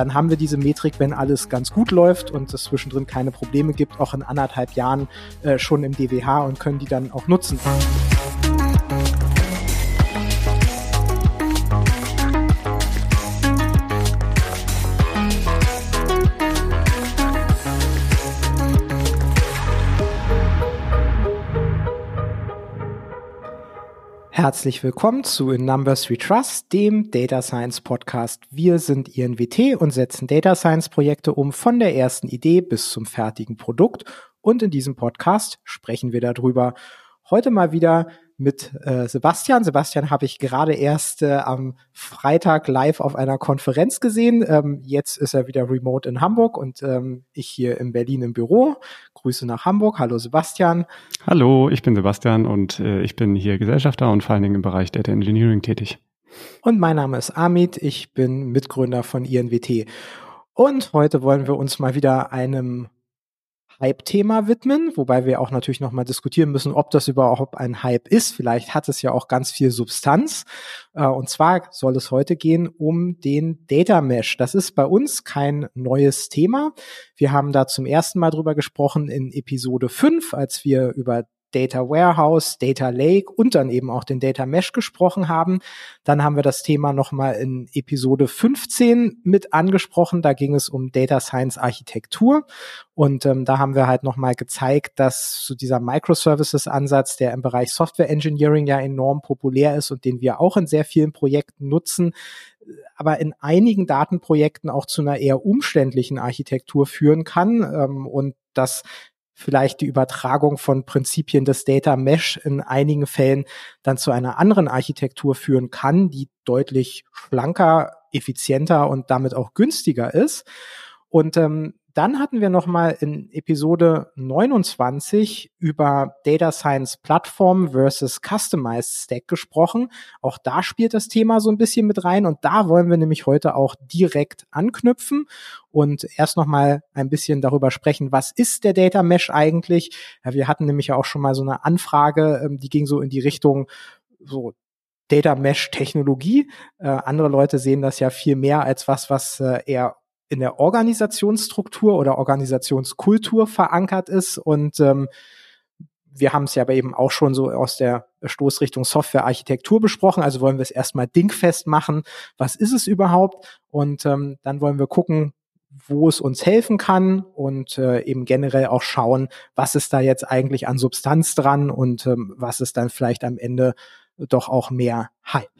dann haben wir diese Metrik, wenn alles ganz gut läuft und es zwischendrin keine Probleme gibt, auch in anderthalb Jahren äh, schon im DWH und können die dann auch nutzen. Herzlich willkommen zu In Numbers We Trust, dem Data Science Podcast. Wir sind INWT und setzen Data Science Projekte um von der ersten Idee bis zum fertigen Produkt. Und in diesem Podcast sprechen wir darüber. Heute mal wieder mit äh, Sebastian. Sebastian habe ich gerade erst äh, am Freitag live auf einer Konferenz gesehen. Ähm, jetzt ist er wieder remote in Hamburg und ähm, ich hier in Berlin im Büro. Grüße nach Hamburg. Hallo Sebastian. Hallo, ich bin Sebastian und äh, ich bin hier Gesellschafter und vor allen Dingen im Bereich Data Engineering tätig. Und mein Name ist Amit. Ich bin Mitgründer von INWT. Und heute wollen wir uns mal wieder einem Hype-Thema widmen, wobei wir auch natürlich nochmal diskutieren müssen, ob das überhaupt ein Hype ist. Vielleicht hat es ja auch ganz viel Substanz. Äh, und zwar soll es heute gehen um den Data Mesh. Das ist bei uns kein neues Thema. Wir haben da zum ersten Mal drüber gesprochen in Episode 5, als wir über Data Warehouse, Data Lake und dann eben auch den Data Mesh gesprochen haben. Dann haben wir das Thema nochmal in Episode 15 mit angesprochen. Da ging es um Data Science Architektur. Und ähm, da haben wir halt nochmal gezeigt, dass so dieser Microservices-Ansatz, der im Bereich Software Engineering ja enorm populär ist und den wir auch in sehr vielen Projekten nutzen, aber in einigen Datenprojekten auch zu einer eher umständlichen Architektur führen kann ähm, und dass vielleicht die Übertragung von Prinzipien des Data Mesh in einigen Fällen dann zu einer anderen Architektur führen kann, die deutlich schlanker, effizienter und damit auch günstiger ist. Und ähm, dann hatten wir nochmal in Episode 29 über Data Science Plattform versus Customized Stack gesprochen. Auch da spielt das Thema so ein bisschen mit rein und da wollen wir nämlich heute auch direkt anknüpfen und erst nochmal ein bisschen darüber sprechen, was ist der Data Mesh eigentlich? Ja, wir hatten nämlich auch schon mal so eine Anfrage, ähm, die ging so in die Richtung so Data Mesh Technologie. Äh, andere Leute sehen das ja viel mehr als was, was äh, eher in der Organisationsstruktur oder Organisationskultur verankert ist. Und ähm, wir haben es ja aber eben auch schon so aus der Stoßrichtung Softwarearchitektur besprochen. Also wollen wir es erstmal dingfest machen. Was ist es überhaupt? Und ähm, dann wollen wir gucken, wo es uns helfen kann und äh, eben generell auch schauen, was ist da jetzt eigentlich an Substanz dran und ähm, was ist dann vielleicht am Ende doch auch mehr Hype.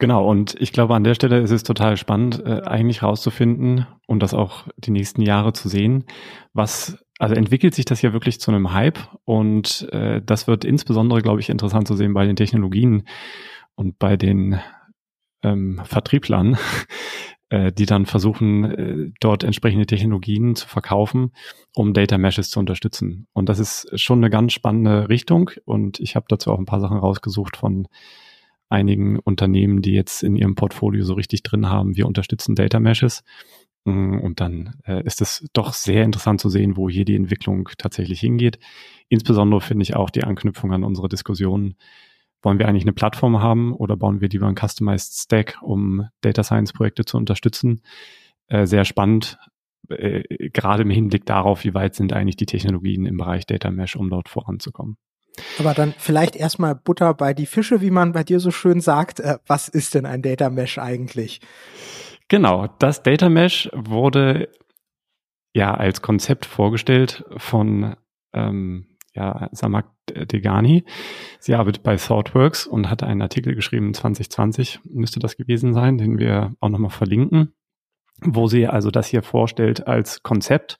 Genau, und ich glaube, an der Stelle ist es total spannend, äh, eigentlich rauszufinden und das auch die nächsten Jahre zu sehen, was, also entwickelt sich das ja wirklich zu einem Hype und äh, das wird insbesondere, glaube ich, interessant zu sehen bei den Technologien und bei den ähm, Vertrieblern, äh, die dann versuchen, äh, dort entsprechende Technologien zu verkaufen, um Data Meshes zu unterstützen. Und das ist schon eine ganz spannende Richtung und ich habe dazu auch ein paar Sachen rausgesucht von einigen Unternehmen, die jetzt in ihrem Portfolio so richtig drin haben, wir unterstützen Data Meshes. Mm, und dann äh, ist es doch sehr interessant zu sehen, wo hier die Entwicklung tatsächlich hingeht. Insbesondere finde ich auch die Anknüpfung an unsere Diskussion. Wollen wir eigentlich eine Plattform haben oder bauen wir lieber ein Customized Stack, um Data Science Projekte zu unterstützen? Äh, sehr spannend, äh, gerade im Hinblick darauf, wie weit sind eigentlich die Technologien im Bereich Data Mesh, um dort voranzukommen. Aber dann vielleicht erstmal Butter bei die Fische, wie man bei dir so schön sagt. Äh, was ist denn ein Data Mesh eigentlich? Genau, das Data Mesh wurde ja als Konzept vorgestellt von ähm, ja, Samak Degani. Sie arbeitet bei ThoughtWorks und hat einen Artikel geschrieben, 2020 müsste das gewesen sein, den wir auch nochmal verlinken, wo sie also das hier vorstellt als Konzept.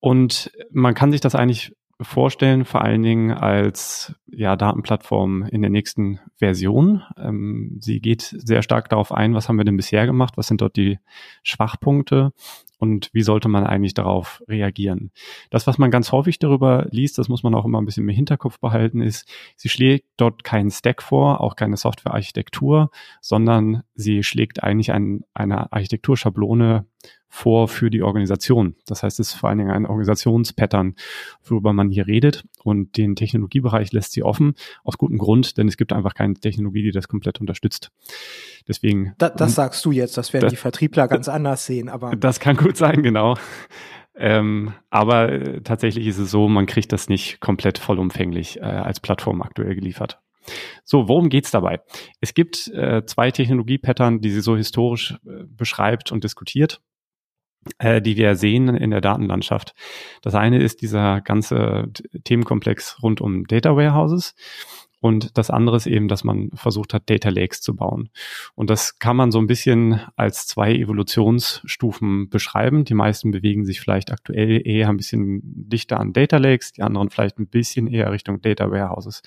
Und man kann sich das eigentlich vorstellen, vor allen Dingen als ja, Datenplattform in der nächsten Version. Ähm, sie geht sehr stark darauf ein, was haben wir denn bisher gemacht, was sind dort die Schwachpunkte und wie sollte man eigentlich darauf reagieren. Das, was man ganz häufig darüber liest, das muss man auch immer ein bisschen im Hinterkopf behalten, ist, sie schlägt dort keinen Stack vor, auch keine Softwarearchitektur, sondern sie schlägt eigentlich ein, eine Architekturschablone vor für die Organisation. Das heißt, es ist vor allen Dingen ein Organisationspattern, worüber man hier redet. Und den Technologiebereich lässt sie offen, aus gutem Grund, denn es gibt einfach keine Technologie, die das komplett unterstützt. Deswegen. Da, das sagst du jetzt, das werden das, die Vertriebler ganz anders sehen, aber. Das kann gut sein, genau. Ähm, aber äh, tatsächlich ist es so, man kriegt das nicht komplett vollumfänglich äh, als Plattform aktuell geliefert. So, worum geht's dabei? Es gibt äh, zwei Technologie-Pattern, die sie so historisch äh, beschreibt und diskutiert, äh, die wir sehen in der Datenlandschaft. Das eine ist dieser ganze Themenkomplex rund um Data Warehouses. Und das andere ist eben, dass man versucht hat, Data Lakes zu bauen. Und das kann man so ein bisschen als zwei Evolutionsstufen beschreiben. Die meisten bewegen sich vielleicht aktuell eher ein bisschen dichter an Data Lakes, die anderen vielleicht ein bisschen eher Richtung Data Warehouses.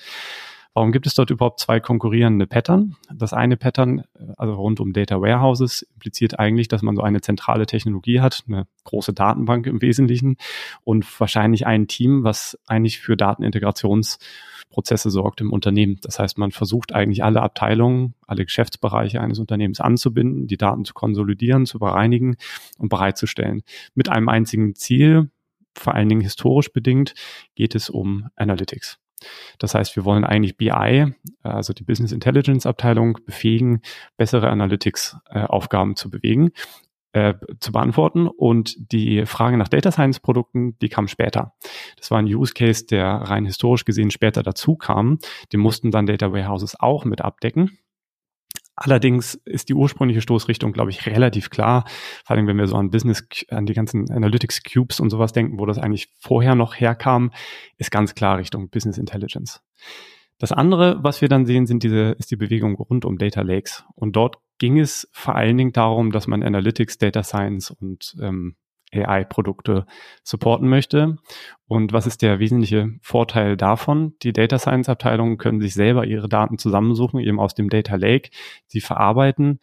Warum gibt es dort überhaupt zwei konkurrierende Pattern? Das eine Pattern, also rund um Data Warehouses, impliziert eigentlich, dass man so eine zentrale Technologie hat, eine große Datenbank im Wesentlichen und wahrscheinlich ein Team, was eigentlich für Datenintegrationsprozesse sorgt im Unternehmen. Das heißt, man versucht eigentlich alle Abteilungen, alle Geschäftsbereiche eines Unternehmens anzubinden, die Daten zu konsolidieren, zu bereinigen und bereitzustellen. Mit einem einzigen Ziel, vor allen Dingen historisch bedingt, geht es um Analytics. Das heißt, wir wollen eigentlich BI, also die Business Intelligence Abteilung, befähigen, bessere Analytics-Aufgaben äh, zu bewegen, äh, zu beantworten. Und die Frage nach Data Science Produkten, die kam später. Das war ein Use Case, der rein historisch gesehen später dazu kam. Den mussten dann Data Warehouses auch mit abdecken. Allerdings ist die ursprüngliche Stoßrichtung, glaube ich, relativ klar. Vor allem, wenn wir so an Business, an die ganzen Analytics Cubes und sowas denken, wo das eigentlich vorher noch herkam, ist ganz klar Richtung Business Intelligence. Das andere, was wir dann sehen, sind diese, ist die Bewegung rund um Data Lakes. Und dort ging es vor allen Dingen darum, dass man Analytics, Data Science und ähm, AI-Produkte supporten möchte. Und was ist der wesentliche Vorteil davon? Die Data Science Abteilungen können sich selber ihre Daten zusammensuchen, eben aus dem Data Lake, sie verarbeiten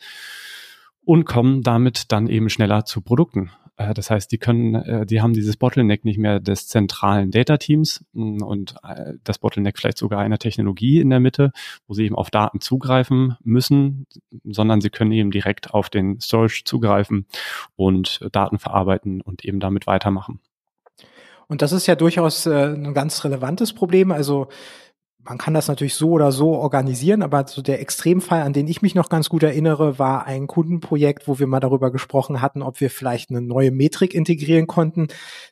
und kommen damit dann eben schneller zu Produkten. Äh, das heißt, die können, äh, die haben dieses Bottleneck nicht mehr des zentralen Data-Teams mm, und äh, das Bottleneck vielleicht sogar einer Technologie in der Mitte, wo sie eben auf Daten zugreifen müssen, sondern sie können eben direkt auf den Storage zugreifen und Daten verarbeiten und eben damit weitermachen. Und das ist ja durchaus ein ganz relevantes Problem. Also man kann das natürlich so oder so organisieren, aber so der Extremfall, an den ich mich noch ganz gut erinnere, war ein Kundenprojekt, wo wir mal darüber gesprochen hatten, ob wir vielleicht eine neue Metrik integrieren konnten,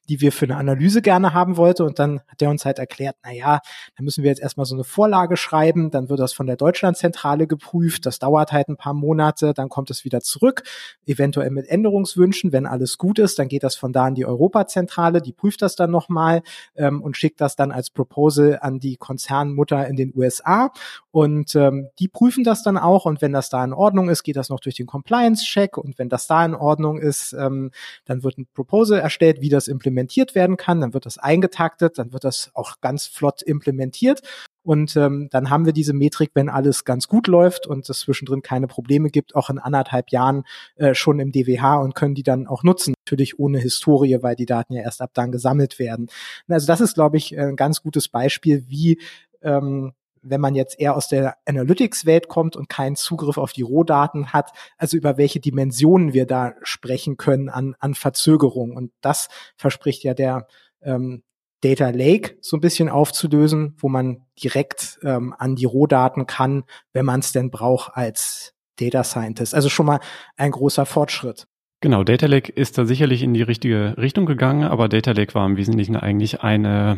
die wir für eine Analyse gerne haben wollte. Und dann hat er uns halt erklärt, na ja, da müssen wir jetzt erstmal so eine Vorlage schreiben, dann wird das von der Deutschlandzentrale geprüft, das dauert halt ein paar Monate, dann kommt es wieder zurück, eventuell mit Änderungswünschen, wenn alles gut ist, dann geht das von da an die Europazentrale, die prüft das dann nochmal ähm, und schickt das dann als Proposal an die Konzern Mutter in den USA und ähm, die prüfen das dann auch. Und wenn das da in Ordnung ist, geht das noch durch den Compliance-Check. Und wenn das da in Ordnung ist, ähm, dann wird ein Proposal erstellt, wie das implementiert werden kann, dann wird das eingetaktet, dann wird das auch ganz flott implementiert. Und ähm, dann haben wir diese Metrik, wenn alles ganz gut läuft und es zwischendrin keine Probleme gibt, auch in anderthalb Jahren äh, schon im DWH und können die dann auch nutzen. Natürlich ohne Historie, weil die Daten ja erst ab dann gesammelt werden. Also das ist, glaube ich, ein ganz gutes Beispiel, wie ähm, wenn man jetzt eher aus der Analytics-Welt kommt und keinen Zugriff auf die Rohdaten hat, also über welche Dimensionen wir da sprechen können an, an Verzögerung. Und das verspricht ja der ähm, Data Lake so ein bisschen aufzulösen, wo man direkt ähm, an die Rohdaten kann, wenn man es denn braucht als Data Scientist. Also schon mal ein großer Fortschritt. Genau, Data Lake ist da sicherlich in die richtige Richtung gegangen, aber Data Lake war im Wesentlichen eigentlich eine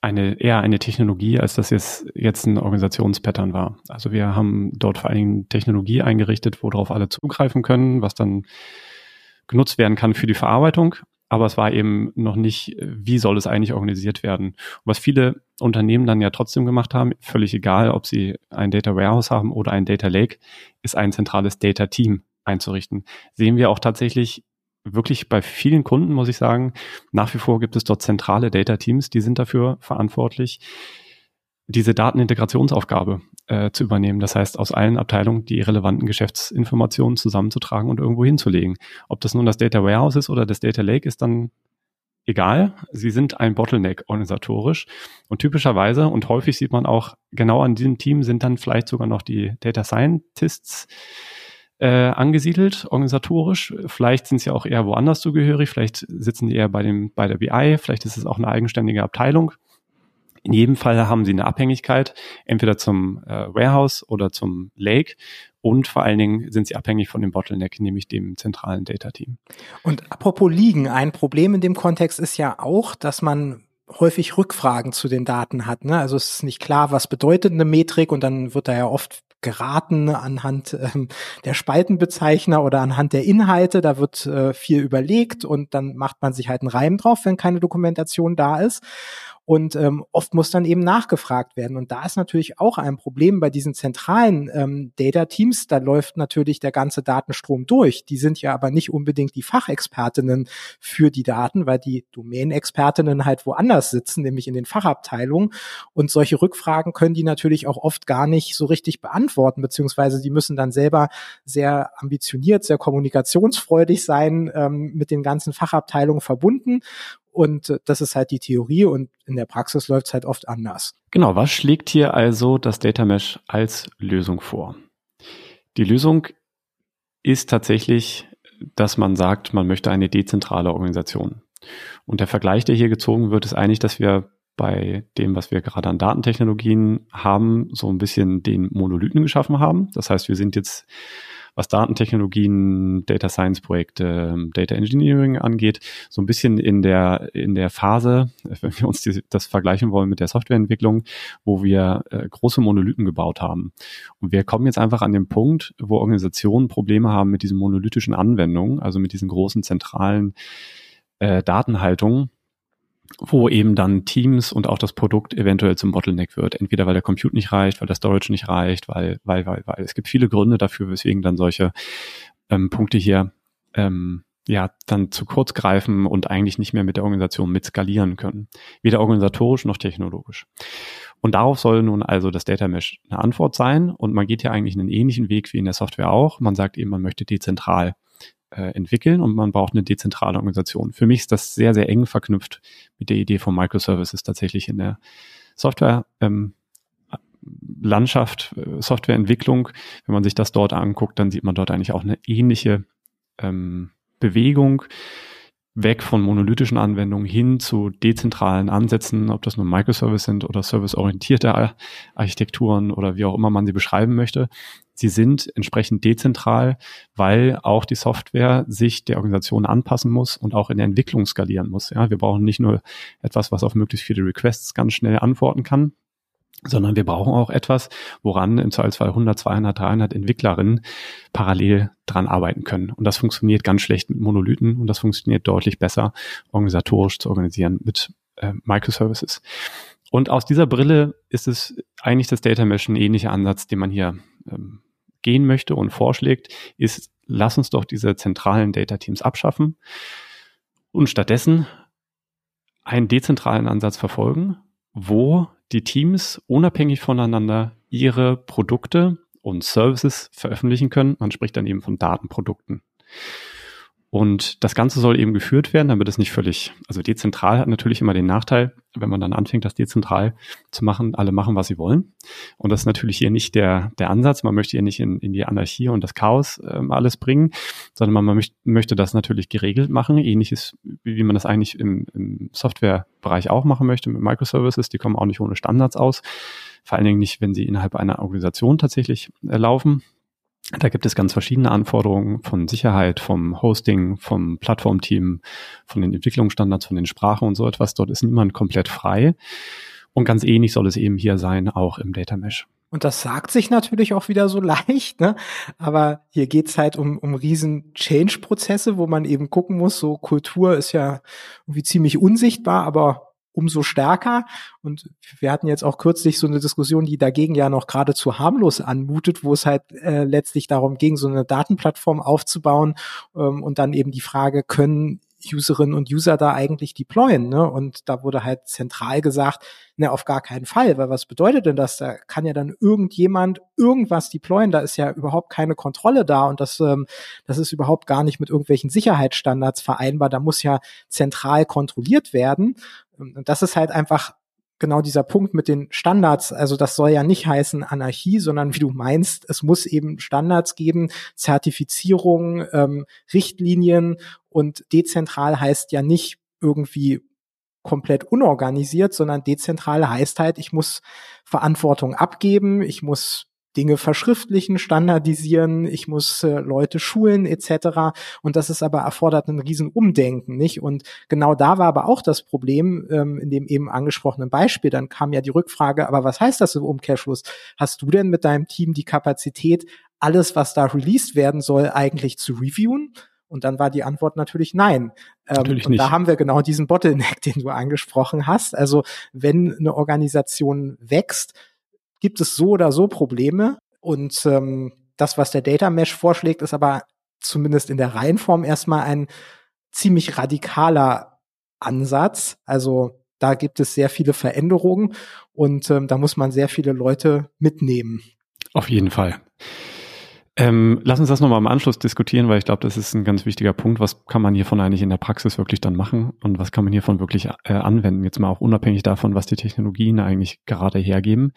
eine eher eine Technologie, als dass es jetzt ein Organisationspattern war. Also wir haben dort vor allen Dingen Technologie eingerichtet, worauf alle zugreifen können, was dann genutzt werden kann für die Verarbeitung. Aber es war eben noch nicht, wie soll es eigentlich organisiert werden. Und was viele Unternehmen dann ja trotzdem gemacht haben, völlig egal, ob sie ein Data Warehouse haben oder ein Data Lake, ist ein zentrales Data Team einzurichten. Sehen wir auch tatsächlich wirklich bei vielen Kunden, muss ich sagen, nach wie vor gibt es dort zentrale Data Teams, die sind dafür verantwortlich, diese Datenintegrationsaufgabe äh, zu übernehmen. Das heißt, aus allen Abteilungen die relevanten Geschäftsinformationen zusammenzutragen und irgendwo hinzulegen. Ob das nun das Data Warehouse ist oder das Data Lake, ist dann egal. Sie sind ein Bottleneck organisatorisch. Und typischerweise und häufig sieht man auch, genau an diesem Team sind dann vielleicht sogar noch die Data Scientists äh, angesiedelt, organisatorisch. Vielleicht sind sie auch eher woanders zugehörig, vielleicht sitzen die eher bei, dem, bei der BI, vielleicht ist es auch eine eigenständige Abteilung. In jedem Fall haben sie eine Abhängigkeit, entweder zum äh, Warehouse oder zum Lake. Und vor allen Dingen sind sie abhängig von dem Bottleneck, nämlich dem zentralen Data-Team. Und apropos liegen, ein Problem in dem Kontext ist ja auch, dass man häufig Rückfragen zu den Daten hat. Ne? Also es ist nicht klar, was bedeutet eine Metrik und dann wird da ja oft geraten anhand ähm, der Spaltenbezeichner oder anhand der Inhalte. Da wird äh, viel überlegt und dann macht man sich halt einen Reim drauf, wenn keine Dokumentation da ist. Und ähm, oft muss dann eben nachgefragt werden. Und da ist natürlich auch ein Problem bei diesen zentralen ähm, Data-Teams. Da läuft natürlich der ganze Datenstrom durch. Die sind ja aber nicht unbedingt die Fachexpertinnen für die Daten, weil die Domänenexpertinnen halt woanders sitzen, nämlich in den Fachabteilungen. Und solche Rückfragen können die natürlich auch oft gar nicht so richtig beantworten, beziehungsweise die müssen dann selber sehr ambitioniert, sehr kommunikationsfreudig sein, ähm, mit den ganzen Fachabteilungen verbunden. Und äh, das ist halt die Theorie und in der Praxis läuft es halt oft anders. Genau, was schlägt hier also das Data Mesh als Lösung vor? Die Lösung ist tatsächlich, dass man sagt, man möchte eine dezentrale Organisation. Und der Vergleich, der hier gezogen wird, ist eigentlich, dass wir bei dem, was wir gerade an Datentechnologien haben, so ein bisschen den Monolithen geschaffen haben. Das heißt, wir sind jetzt was Datentechnologien, Data Science Projekte, Data Engineering angeht, so ein bisschen in der, in der Phase, wenn wir uns die, das vergleichen wollen mit der Softwareentwicklung, wo wir äh, große Monolithen gebaut haben. Und wir kommen jetzt einfach an den Punkt, wo Organisationen Probleme haben mit diesen monolithischen Anwendungen, also mit diesen großen zentralen äh, Datenhaltungen wo eben dann Teams und auch das Produkt eventuell zum Bottleneck wird. Entweder weil der Compute nicht reicht, weil der Storage nicht reicht, weil, weil, weil, weil. Es gibt viele Gründe dafür, weswegen dann solche ähm, Punkte hier ähm, ja dann zu kurz greifen und eigentlich nicht mehr mit der Organisation mitskalieren können. Weder organisatorisch noch technologisch. Und darauf soll nun also das Data Mesh eine Antwort sein. Und man geht ja eigentlich einen ähnlichen Weg wie in der Software auch. Man sagt eben, man möchte dezentral äh, entwickeln und man braucht eine dezentrale Organisation. Für mich ist das sehr, sehr eng verknüpft mit der Idee von Microservices tatsächlich in der Software. Ähm, Landschaft, äh, Softwareentwicklung, wenn man sich das dort anguckt, dann sieht man dort eigentlich auch eine ähnliche ähm, Bewegung weg von monolithischen Anwendungen hin zu dezentralen Ansätzen, ob das nun Microservice sind oder serviceorientierte Architekturen oder wie auch immer man sie beschreiben möchte. Sie sind entsprechend dezentral, weil auch die Software sich der Organisation anpassen muss und auch in der Entwicklung skalieren muss. Ja, wir brauchen nicht nur etwas, was auf möglichst viele Requests ganz schnell antworten kann, sondern wir brauchen auch etwas, woran im Zweifelsfall 100, 200, 300 Entwicklerinnen parallel dran arbeiten können. Und das funktioniert ganz schlecht mit Monolithen und das funktioniert deutlich besser organisatorisch zu organisieren mit äh, Microservices. Und aus dieser Brille ist es eigentlich das Data Mesh ein ähnlicher Ansatz, den man hier ähm, gehen möchte und vorschlägt, ist, lass uns doch diese zentralen Data Teams abschaffen und stattdessen einen dezentralen Ansatz verfolgen, wo die Teams unabhängig voneinander ihre Produkte und Services veröffentlichen können. Man spricht dann eben von Datenprodukten. Und das Ganze soll eben geführt werden, damit es nicht völlig, also dezentral hat natürlich immer den Nachteil, wenn man dann anfängt, das dezentral zu machen, alle machen, was sie wollen. Und das ist natürlich hier nicht der, der Ansatz. Man möchte hier nicht in, in die Anarchie und das Chaos ähm, alles bringen, sondern man, man möcht, möchte das natürlich geregelt machen, ähnliches, wie man das eigentlich im, im Softwarebereich auch machen möchte mit Microservices. Die kommen auch nicht ohne Standards aus. Vor allen Dingen nicht, wenn sie innerhalb einer Organisation tatsächlich äh, laufen. Da gibt es ganz verschiedene Anforderungen von Sicherheit, vom Hosting, vom Plattformteam, von den Entwicklungsstandards, von den Sprachen und so etwas. Dort ist niemand komplett frei. Und ganz ähnlich soll es eben hier sein, auch im Data Mesh. Und das sagt sich natürlich auch wieder so leicht, ne? aber hier geht's halt um, um riesen Change-Prozesse, wo man eben gucken muss, so Kultur ist ja irgendwie ziemlich unsichtbar, aber umso stärker. Und wir hatten jetzt auch kürzlich so eine Diskussion, die dagegen ja noch geradezu harmlos anmutet, wo es halt äh, letztlich darum ging, so eine Datenplattform aufzubauen ähm, und dann eben die Frage, können Userinnen und User da eigentlich deployen? Ne? Und da wurde halt zentral gesagt, ne, auf gar keinen Fall, weil was bedeutet denn das? Da kann ja dann irgendjemand irgendwas deployen, da ist ja überhaupt keine Kontrolle da und das, ähm, das ist überhaupt gar nicht mit irgendwelchen Sicherheitsstandards vereinbar. Da muss ja zentral kontrolliert werden. Und das ist halt einfach genau dieser Punkt mit den Standards, also das soll ja nicht heißen Anarchie, sondern wie du meinst, es muss eben Standards geben, Zertifizierung, ähm, Richtlinien. Und dezentral heißt ja nicht irgendwie komplett unorganisiert, sondern dezentral heißt halt, ich muss Verantwortung abgeben, ich muss Dinge verschriftlichen, standardisieren, ich muss äh, Leute schulen etc. Und das ist aber erfordert ein riesen Umdenken, nicht? Und genau da war aber auch das Problem ähm, in dem eben angesprochenen Beispiel. Dann kam ja die Rückfrage, aber was heißt das im Umkehrschluss? Hast du denn mit deinem Team die Kapazität, alles, was da released werden soll, eigentlich zu reviewen? Und dann war die Antwort natürlich nein. Ähm, natürlich und nicht. da haben wir genau diesen Bottleneck, den du angesprochen hast. Also wenn eine Organisation wächst, gibt es so oder so Probleme. Und ähm, das, was der Data Mesh vorschlägt, ist aber zumindest in der Reihenform erstmal ein ziemlich radikaler Ansatz. Also da gibt es sehr viele Veränderungen und ähm, da muss man sehr viele Leute mitnehmen. Auf jeden Fall. Ähm, lass uns das nochmal im Anschluss diskutieren, weil ich glaube, das ist ein ganz wichtiger Punkt. Was kann man hiervon eigentlich in der Praxis wirklich dann machen und was kann man hiervon wirklich äh, anwenden? Jetzt mal auch unabhängig davon, was die Technologien eigentlich gerade hergeben.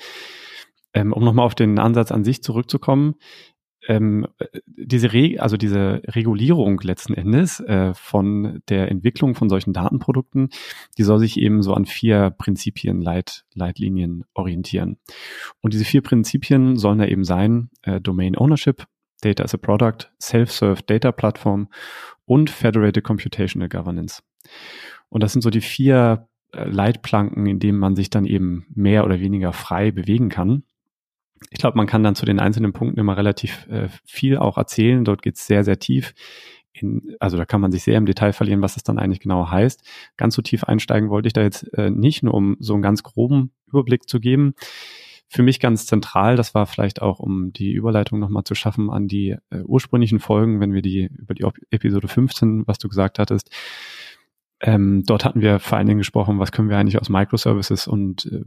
Ähm, um nochmal auf den Ansatz an sich zurückzukommen, ähm, diese Re also diese Regulierung letzten Endes äh, von der Entwicklung von solchen Datenprodukten, die soll sich eben so an vier Prinzipien, Leit, Leitlinien orientieren. Und diese vier Prinzipien sollen da eben sein, äh, Domain Ownership, Data as a Product, Self-Serve Data Platform und Federated Computational Governance. Und das sind so die vier äh, Leitplanken, in denen man sich dann eben mehr oder weniger frei bewegen kann. Ich glaube, man kann dann zu den einzelnen Punkten immer relativ äh, viel auch erzählen. Dort geht es sehr, sehr tief. In, also da kann man sich sehr im Detail verlieren, was es dann eigentlich genau heißt. Ganz so tief einsteigen wollte ich da jetzt äh, nicht, nur um so einen ganz groben Überblick zu geben. Für mich ganz zentral, das war vielleicht auch, um die Überleitung nochmal zu schaffen an die äh, ursprünglichen Folgen, wenn wir die über die Episode 15, was du gesagt hattest, ähm, dort hatten wir vor allen Dingen gesprochen, was können wir eigentlich aus Microservices und äh,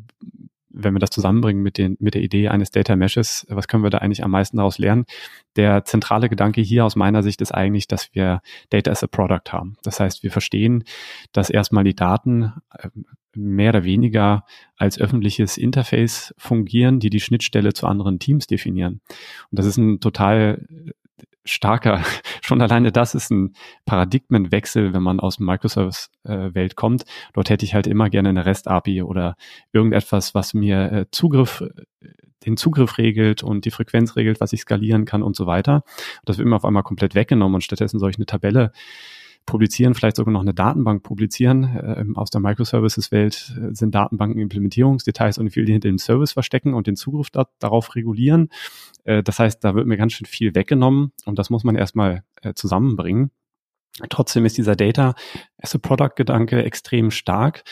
wenn wir das zusammenbringen mit, den, mit der Idee eines Data Meshes, was können wir da eigentlich am meisten daraus lernen? Der zentrale Gedanke hier aus meiner Sicht ist eigentlich, dass wir Data as a Product haben. Das heißt, wir verstehen, dass erstmal die Daten äh, mehr oder weniger als öffentliches Interface fungieren, die die Schnittstelle zu anderen Teams definieren. Und das ist ein total starker, schon alleine das ist ein Paradigmenwechsel, wenn man aus Microservice-Welt äh, kommt. Dort hätte ich halt immer gerne eine REST-API oder irgendetwas, was mir äh, Zugriff, äh, den Zugriff regelt und die Frequenz regelt, was ich skalieren kann und so weiter. Das wird mir auf einmal komplett weggenommen und stattdessen soll ich eine Tabelle publizieren, vielleicht sogar noch eine Datenbank publizieren. Äh, aus der Microservices-Welt äh, sind Datenbanken Implementierungsdetails und viel die hinter dem Service verstecken und den Zugriff da, darauf regulieren. Äh, das heißt, da wird mir ganz schön viel weggenommen und das muss man erstmal äh, zusammenbringen. Trotzdem ist dieser Data as a Product Gedanke extrem stark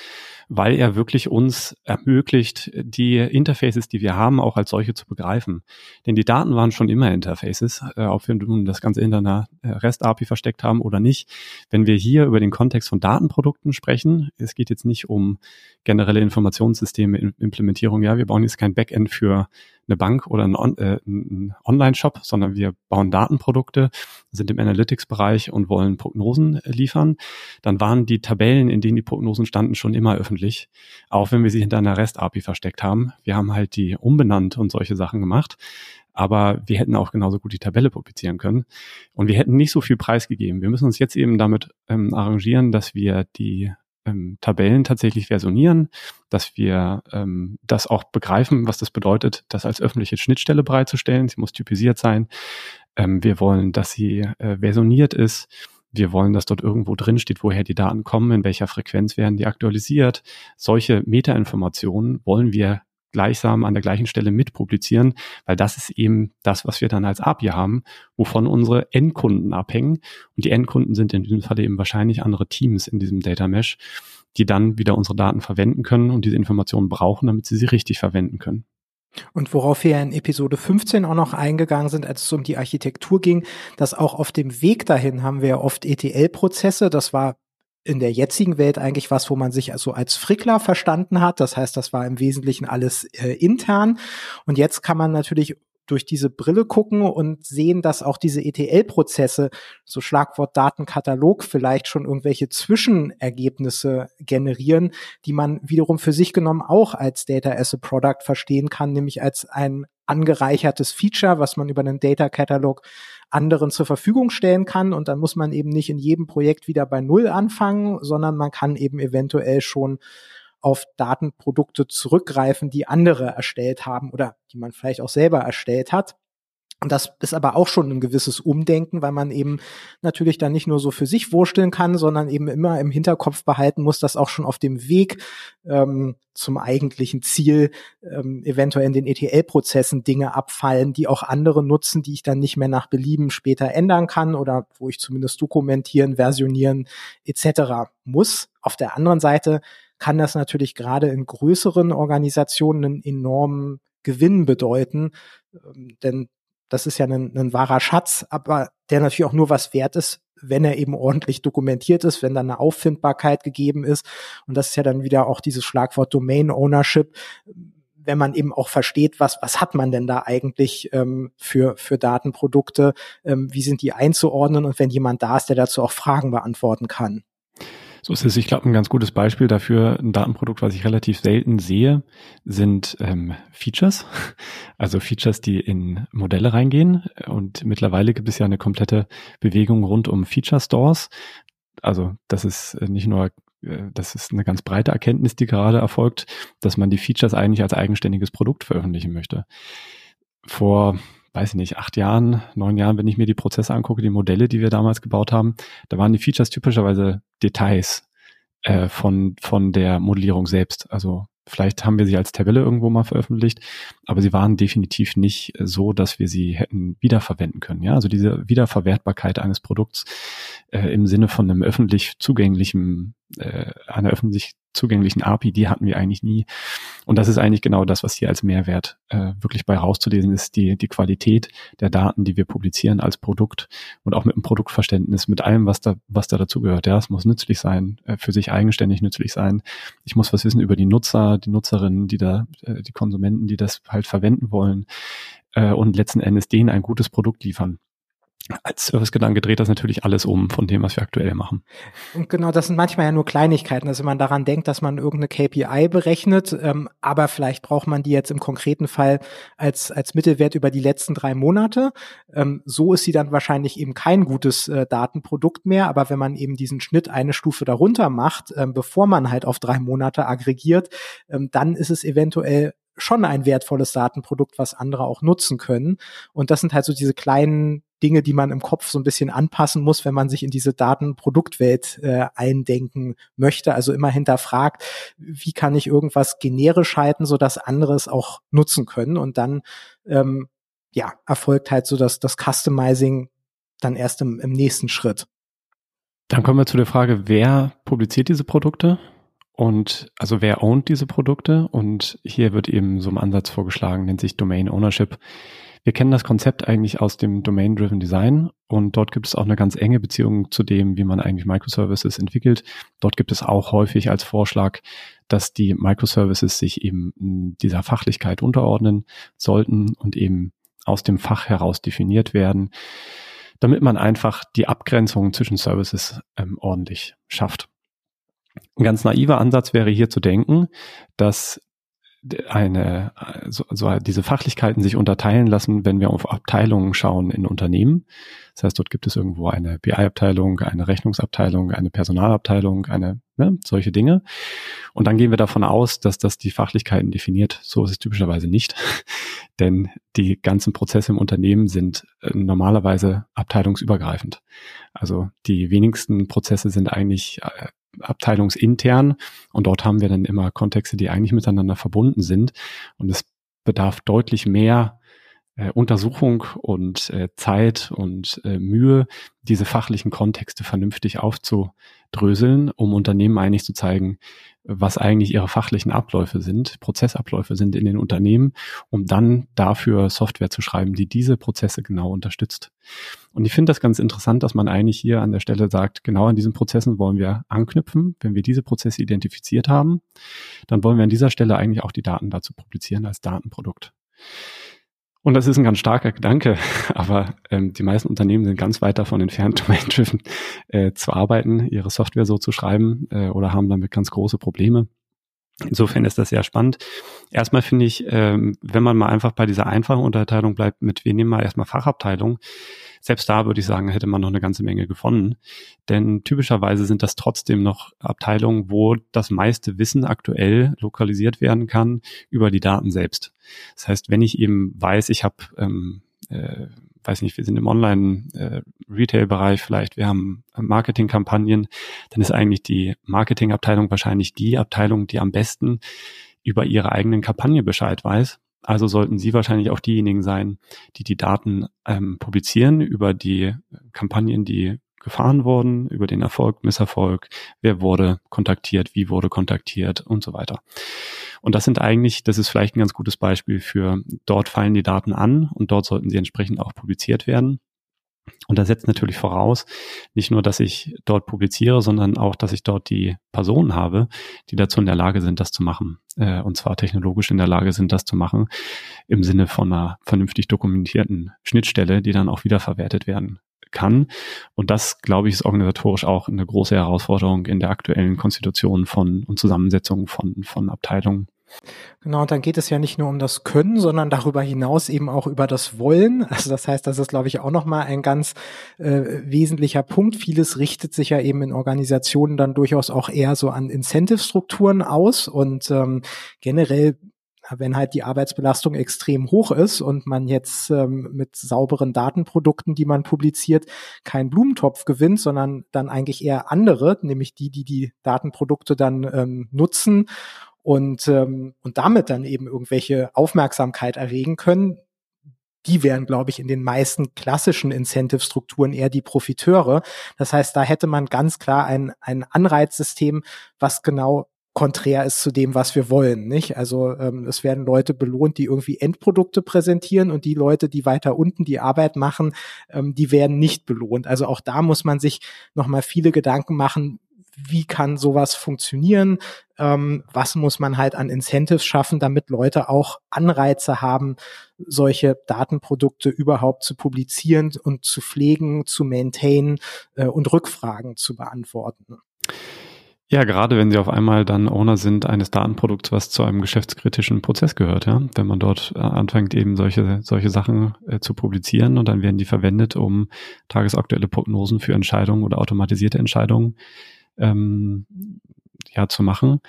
weil er wirklich uns ermöglicht, die Interfaces, die wir haben, auch als solche zu begreifen. Denn die Daten waren schon immer Interfaces, äh, ob wir nun das Ganze in einer äh, REST-API versteckt haben oder nicht. Wenn wir hier über den Kontext von Datenprodukten sprechen, es geht jetzt nicht um generelle Informationssysteme, Implementierung, ja, wir bauen jetzt kein Backend für eine Bank oder einen, On äh, einen Online-Shop, sondern wir bauen Datenprodukte, sind im Analytics-Bereich und wollen Prognosen liefern. Dann waren die Tabellen, in denen die Prognosen standen, schon immer öffentlich, auch wenn wir sie hinter einer REST-API versteckt haben. Wir haben halt die umbenannt und solche Sachen gemacht aber wir hätten auch genauso gut die Tabelle publizieren können. Und wir hätten nicht so viel Preis gegeben. Wir müssen uns jetzt eben damit ähm, arrangieren, dass wir die ähm, Tabellen tatsächlich versionieren, dass wir ähm, das auch begreifen, was das bedeutet, das als öffentliche Schnittstelle bereitzustellen. Sie muss typisiert sein. Ähm, wir wollen, dass sie äh, versioniert ist. Wir wollen, dass dort irgendwo drin steht, woher die Daten kommen, in welcher Frequenz werden die aktualisiert. Solche Metainformationen wollen wir gleichsam an der gleichen Stelle mitpublizieren, weil das ist eben das, was wir dann als API haben, wovon unsere Endkunden abhängen. Und die Endkunden sind in diesem Fall eben wahrscheinlich andere Teams in diesem Data Mesh, die dann wieder unsere Daten verwenden können und diese Informationen brauchen, damit sie sie richtig verwenden können. Und worauf wir in Episode 15 auch noch eingegangen sind, als es um die Architektur ging, dass auch auf dem Weg dahin haben wir oft ETL-Prozesse. Das war in der jetzigen Welt eigentlich was, wo man sich also als Frickler verstanden hat. Das heißt, das war im Wesentlichen alles äh, intern. Und jetzt kann man natürlich durch diese Brille gucken und sehen, dass auch diese ETL-Prozesse, so Schlagwort Datenkatalog, vielleicht schon irgendwelche Zwischenergebnisse generieren, die man wiederum für sich genommen auch als Data as a Product verstehen kann, nämlich als ein angereichertes Feature, was man über einen Data Catalog anderen zur Verfügung stellen kann. Und dann muss man eben nicht in jedem Projekt wieder bei Null anfangen, sondern man kann eben eventuell schon auf Datenprodukte zurückgreifen, die andere erstellt haben oder die man vielleicht auch selber erstellt hat. Und das ist aber auch schon ein gewisses Umdenken, weil man eben natürlich dann nicht nur so für sich wursteln kann, sondern eben immer im Hinterkopf behalten muss, dass auch schon auf dem Weg ähm, zum eigentlichen Ziel ähm, eventuell in den ETL-Prozessen Dinge abfallen, die auch andere nutzen, die ich dann nicht mehr nach Belieben später ändern kann oder wo ich zumindest dokumentieren, versionieren etc. muss. Auf der anderen Seite kann das natürlich gerade in größeren Organisationen einen enormen Gewinn bedeuten, ähm, denn das ist ja ein, ein wahrer Schatz, aber der natürlich auch nur was wert ist, wenn er eben ordentlich dokumentiert ist, wenn dann eine Auffindbarkeit gegeben ist. Und das ist ja dann wieder auch dieses Schlagwort Domain Ownership, wenn man eben auch versteht, was, was hat man denn da eigentlich ähm, für, für Datenprodukte, ähm, wie sind die einzuordnen und wenn jemand da ist, der dazu auch Fragen beantworten kann. So ist es. Ich glaube, ein ganz gutes Beispiel dafür, ein Datenprodukt, was ich relativ selten sehe, sind ähm, Features. Also Features, die in Modelle reingehen. Und mittlerweile gibt es ja eine komplette Bewegung rund um Feature Stores. Also das ist äh, nicht nur äh, das ist eine ganz breite Erkenntnis, die gerade erfolgt, dass man die Features eigentlich als eigenständiges Produkt veröffentlichen möchte. Vor weiß ich nicht, acht Jahren, neun Jahren, wenn ich mir die Prozesse angucke, die Modelle, die wir damals gebaut haben, da waren die Features typischerweise Details äh, von, von der Modellierung selbst. Also Vielleicht haben wir sie als Tabelle irgendwo mal veröffentlicht, aber sie waren definitiv nicht so, dass wir sie hätten wiederverwenden können. Ja, also diese Wiederverwertbarkeit eines Produkts äh, im Sinne von einem öffentlich zugänglichen, äh, einer öffentlich zugänglichen API, die hatten wir eigentlich nie. Und das ist eigentlich genau das, was hier als Mehrwert äh, wirklich bei rauszulesen ist, die, die Qualität der Daten, die wir publizieren als Produkt und auch mit dem Produktverständnis, mit allem, was da, was da dazugehört. Ja, es muss nützlich sein, äh, für sich eigenständig nützlich sein. Ich muss was wissen über die Nutzer, die Nutzerinnen, die da, äh, die Konsumenten, die das halt verwenden wollen äh, und letzten Endes denen ein gutes Produkt liefern als Servicegedanke dreht das natürlich alles um von dem, was wir aktuell machen. Und genau, das sind manchmal ja nur Kleinigkeiten, also man daran denkt, dass man irgendeine KPI berechnet, ähm, aber vielleicht braucht man die jetzt im konkreten Fall als, als Mittelwert über die letzten drei Monate. Ähm, so ist sie dann wahrscheinlich eben kein gutes äh, Datenprodukt mehr, aber wenn man eben diesen Schnitt eine Stufe darunter macht, ähm, bevor man halt auf drei Monate aggregiert, ähm, dann ist es eventuell schon ein wertvolles Datenprodukt, was andere auch nutzen können. Und das sind halt so diese kleinen Dinge, die man im Kopf so ein bisschen anpassen muss, wenn man sich in diese Datenproduktwelt äh, eindenken möchte. Also immer hinterfragt, wie kann ich irgendwas generisch halten, so dass andere es auch nutzen können. Und dann ähm, ja erfolgt halt so dass das Customizing dann erst im, im nächsten Schritt. Dann kommen wir zu der Frage, wer publiziert diese Produkte? Und also wer ownt diese Produkte? Und hier wird eben so ein Ansatz vorgeschlagen, nennt sich Domain Ownership. Wir kennen das Konzept eigentlich aus dem Domain-Driven Design und dort gibt es auch eine ganz enge Beziehung zu dem, wie man eigentlich Microservices entwickelt. Dort gibt es auch häufig als Vorschlag, dass die Microservices sich eben dieser Fachlichkeit unterordnen sollten und eben aus dem Fach heraus definiert werden, damit man einfach die Abgrenzung zwischen Services ähm, ordentlich schafft. Ein ganz naiver Ansatz wäre hier zu denken, dass eine, so, so diese Fachlichkeiten sich unterteilen lassen, wenn wir auf Abteilungen schauen in Unternehmen. Das heißt, dort gibt es irgendwo eine BI-Abteilung, eine Rechnungsabteilung, eine Personalabteilung, eine ne, solche Dinge. Und dann gehen wir davon aus, dass das die Fachlichkeiten definiert. So ist es typischerweise nicht, denn die ganzen Prozesse im Unternehmen sind äh, normalerweise abteilungsübergreifend. Also die wenigsten Prozesse sind eigentlich äh, abteilungsintern. Und dort haben wir dann immer Kontexte, die eigentlich miteinander verbunden sind. Und es bedarf deutlich mehr äh, Untersuchung und äh, Zeit und äh, Mühe, diese fachlichen Kontexte vernünftig aufzudröseln, um Unternehmen eigentlich zu zeigen, was eigentlich ihre fachlichen Abläufe sind, Prozessabläufe sind in den Unternehmen, um dann dafür Software zu schreiben, die diese Prozesse genau unterstützt. Und ich finde das ganz interessant, dass man eigentlich hier an der Stelle sagt, genau an diesen Prozessen wollen wir anknüpfen. Wenn wir diese Prozesse identifiziert haben, dann wollen wir an dieser Stelle eigentlich auch die Daten dazu publizieren als Datenprodukt. Und das ist ein ganz starker Gedanke, aber ähm, die meisten Unternehmen sind ganz weit davon entfernt, domain-driven äh, zu arbeiten, ihre Software so zu schreiben äh, oder haben damit ganz große Probleme. Insofern ist das sehr spannend. Erstmal finde ich, ähm, wenn man mal einfach bei dieser einfachen Unterteilung bleibt, mit wir nehmen mal erstmal Fachabteilung, selbst da würde ich sagen, hätte man noch eine ganze Menge gefunden. Denn typischerweise sind das trotzdem noch Abteilungen, wo das meiste Wissen aktuell lokalisiert werden kann über die Daten selbst. Das heißt, wenn ich eben weiß, ich habe ähm, äh, weiß nicht, wir sind im Online-Retail-Bereich äh, vielleicht, wir haben Marketingkampagnen, dann ist eigentlich die Marketingabteilung wahrscheinlich die Abteilung, die am besten über ihre eigenen Kampagne Bescheid weiß. Also sollten Sie wahrscheinlich auch diejenigen sein, die die Daten ähm, publizieren über die Kampagnen, die gefahren wurden, über den Erfolg, Misserfolg, wer wurde kontaktiert, wie wurde kontaktiert und so weiter. Und das sind eigentlich, das ist vielleicht ein ganz gutes Beispiel für, dort fallen die Daten an und dort sollten sie entsprechend auch publiziert werden. Und das setzt natürlich voraus, nicht nur, dass ich dort publiziere, sondern auch, dass ich dort die Personen habe, die dazu in der Lage sind, das zu machen. Äh, und zwar technologisch in der Lage sind, das zu machen, im Sinne von einer vernünftig dokumentierten Schnittstelle, die dann auch wiederverwertet werden kann. Und das, glaube ich, ist organisatorisch auch eine große Herausforderung in der aktuellen Konstitution von und Zusammensetzung von, von Abteilungen. Genau, und dann geht es ja nicht nur um das Können, sondern darüber hinaus eben auch über das Wollen. Also das heißt, das ist, glaube ich, auch nochmal ein ganz äh, wesentlicher Punkt. Vieles richtet sich ja eben in Organisationen dann durchaus auch eher so an Incentive-Strukturen aus und ähm, generell wenn halt die Arbeitsbelastung extrem hoch ist und man jetzt ähm, mit sauberen Datenprodukten, die man publiziert, keinen Blumentopf gewinnt, sondern dann eigentlich eher andere, nämlich die, die die Datenprodukte dann ähm, nutzen und, ähm, und damit dann eben irgendwelche Aufmerksamkeit erregen können, die wären, glaube ich, in den meisten klassischen Incentive-Strukturen eher die Profiteure. Das heißt, da hätte man ganz klar ein, ein Anreizsystem, was genau konträr ist zu dem, was wir wollen, nicht? Also ähm, es werden Leute belohnt, die irgendwie Endprodukte präsentieren und die Leute, die weiter unten die Arbeit machen, ähm, die werden nicht belohnt. Also auch da muss man sich nochmal viele Gedanken machen, wie kann sowas funktionieren? Ähm, was muss man halt an Incentives schaffen, damit Leute auch Anreize haben, solche Datenprodukte überhaupt zu publizieren und zu pflegen, zu maintainen äh, und Rückfragen zu beantworten? Ja, gerade wenn Sie auf einmal dann Owner sind eines Datenprodukts, was zu einem geschäftskritischen Prozess gehört, ja. Wenn man dort äh, anfängt, eben solche, solche Sachen äh, zu publizieren und dann werden die verwendet, um tagesaktuelle Prognosen für Entscheidungen oder automatisierte Entscheidungen ähm, ja, zu machen,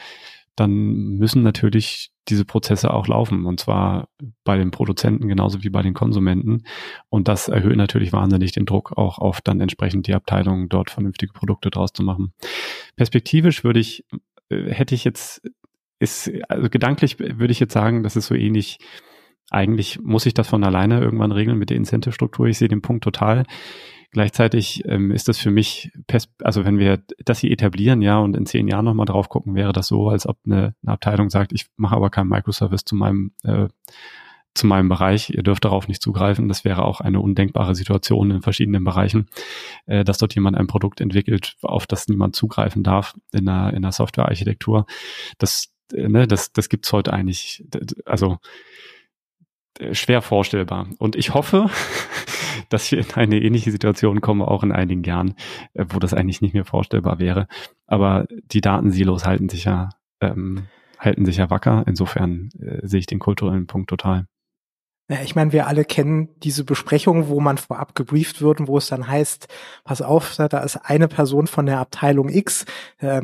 dann müssen natürlich diese Prozesse auch laufen und zwar bei den Produzenten genauso wie bei den Konsumenten und das erhöht natürlich wahnsinnig den Druck auch auf dann entsprechend die Abteilung dort vernünftige Produkte draus zu machen. Perspektivisch würde ich äh, hätte ich jetzt ist also gedanklich würde ich jetzt sagen, das ist so ähnlich eigentlich muss ich das von alleine irgendwann regeln mit der Incentive-Struktur. Ich sehe den Punkt total. Gleichzeitig ähm, ist das für mich, also wenn wir das hier etablieren, ja, und in zehn Jahren nochmal drauf gucken, wäre das so, als ob eine, eine Abteilung sagt, ich mache aber keinen Microservice zu meinem äh, zu meinem Bereich, ihr dürft darauf nicht zugreifen. Das wäre auch eine undenkbare Situation in verschiedenen Bereichen, äh, dass dort jemand ein Produkt entwickelt, auf das niemand zugreifen darf in einer, in einer Softwarearchitektur. Das, äh, ne, das, das gibt's heute eigentlich, also äh, schwer vorstellbar. Und ich hoffe, dass wir in eine ähnliche Situation kommen, auch in einigen Jahren, äh, wo das eigentlich nicht mehr vorstellbar wäre. Aber die Datensilos halten sich ja, ähm, halten sich ja wacker. Insofern äh, sehe ich den kulturellen Punkt total. Ich meine, wir alle kennen diese Besprechung, wo man vorab gebrieft wird und wo es dann heißt, pass auf, da ist eine Person von der Abteilung X, äh,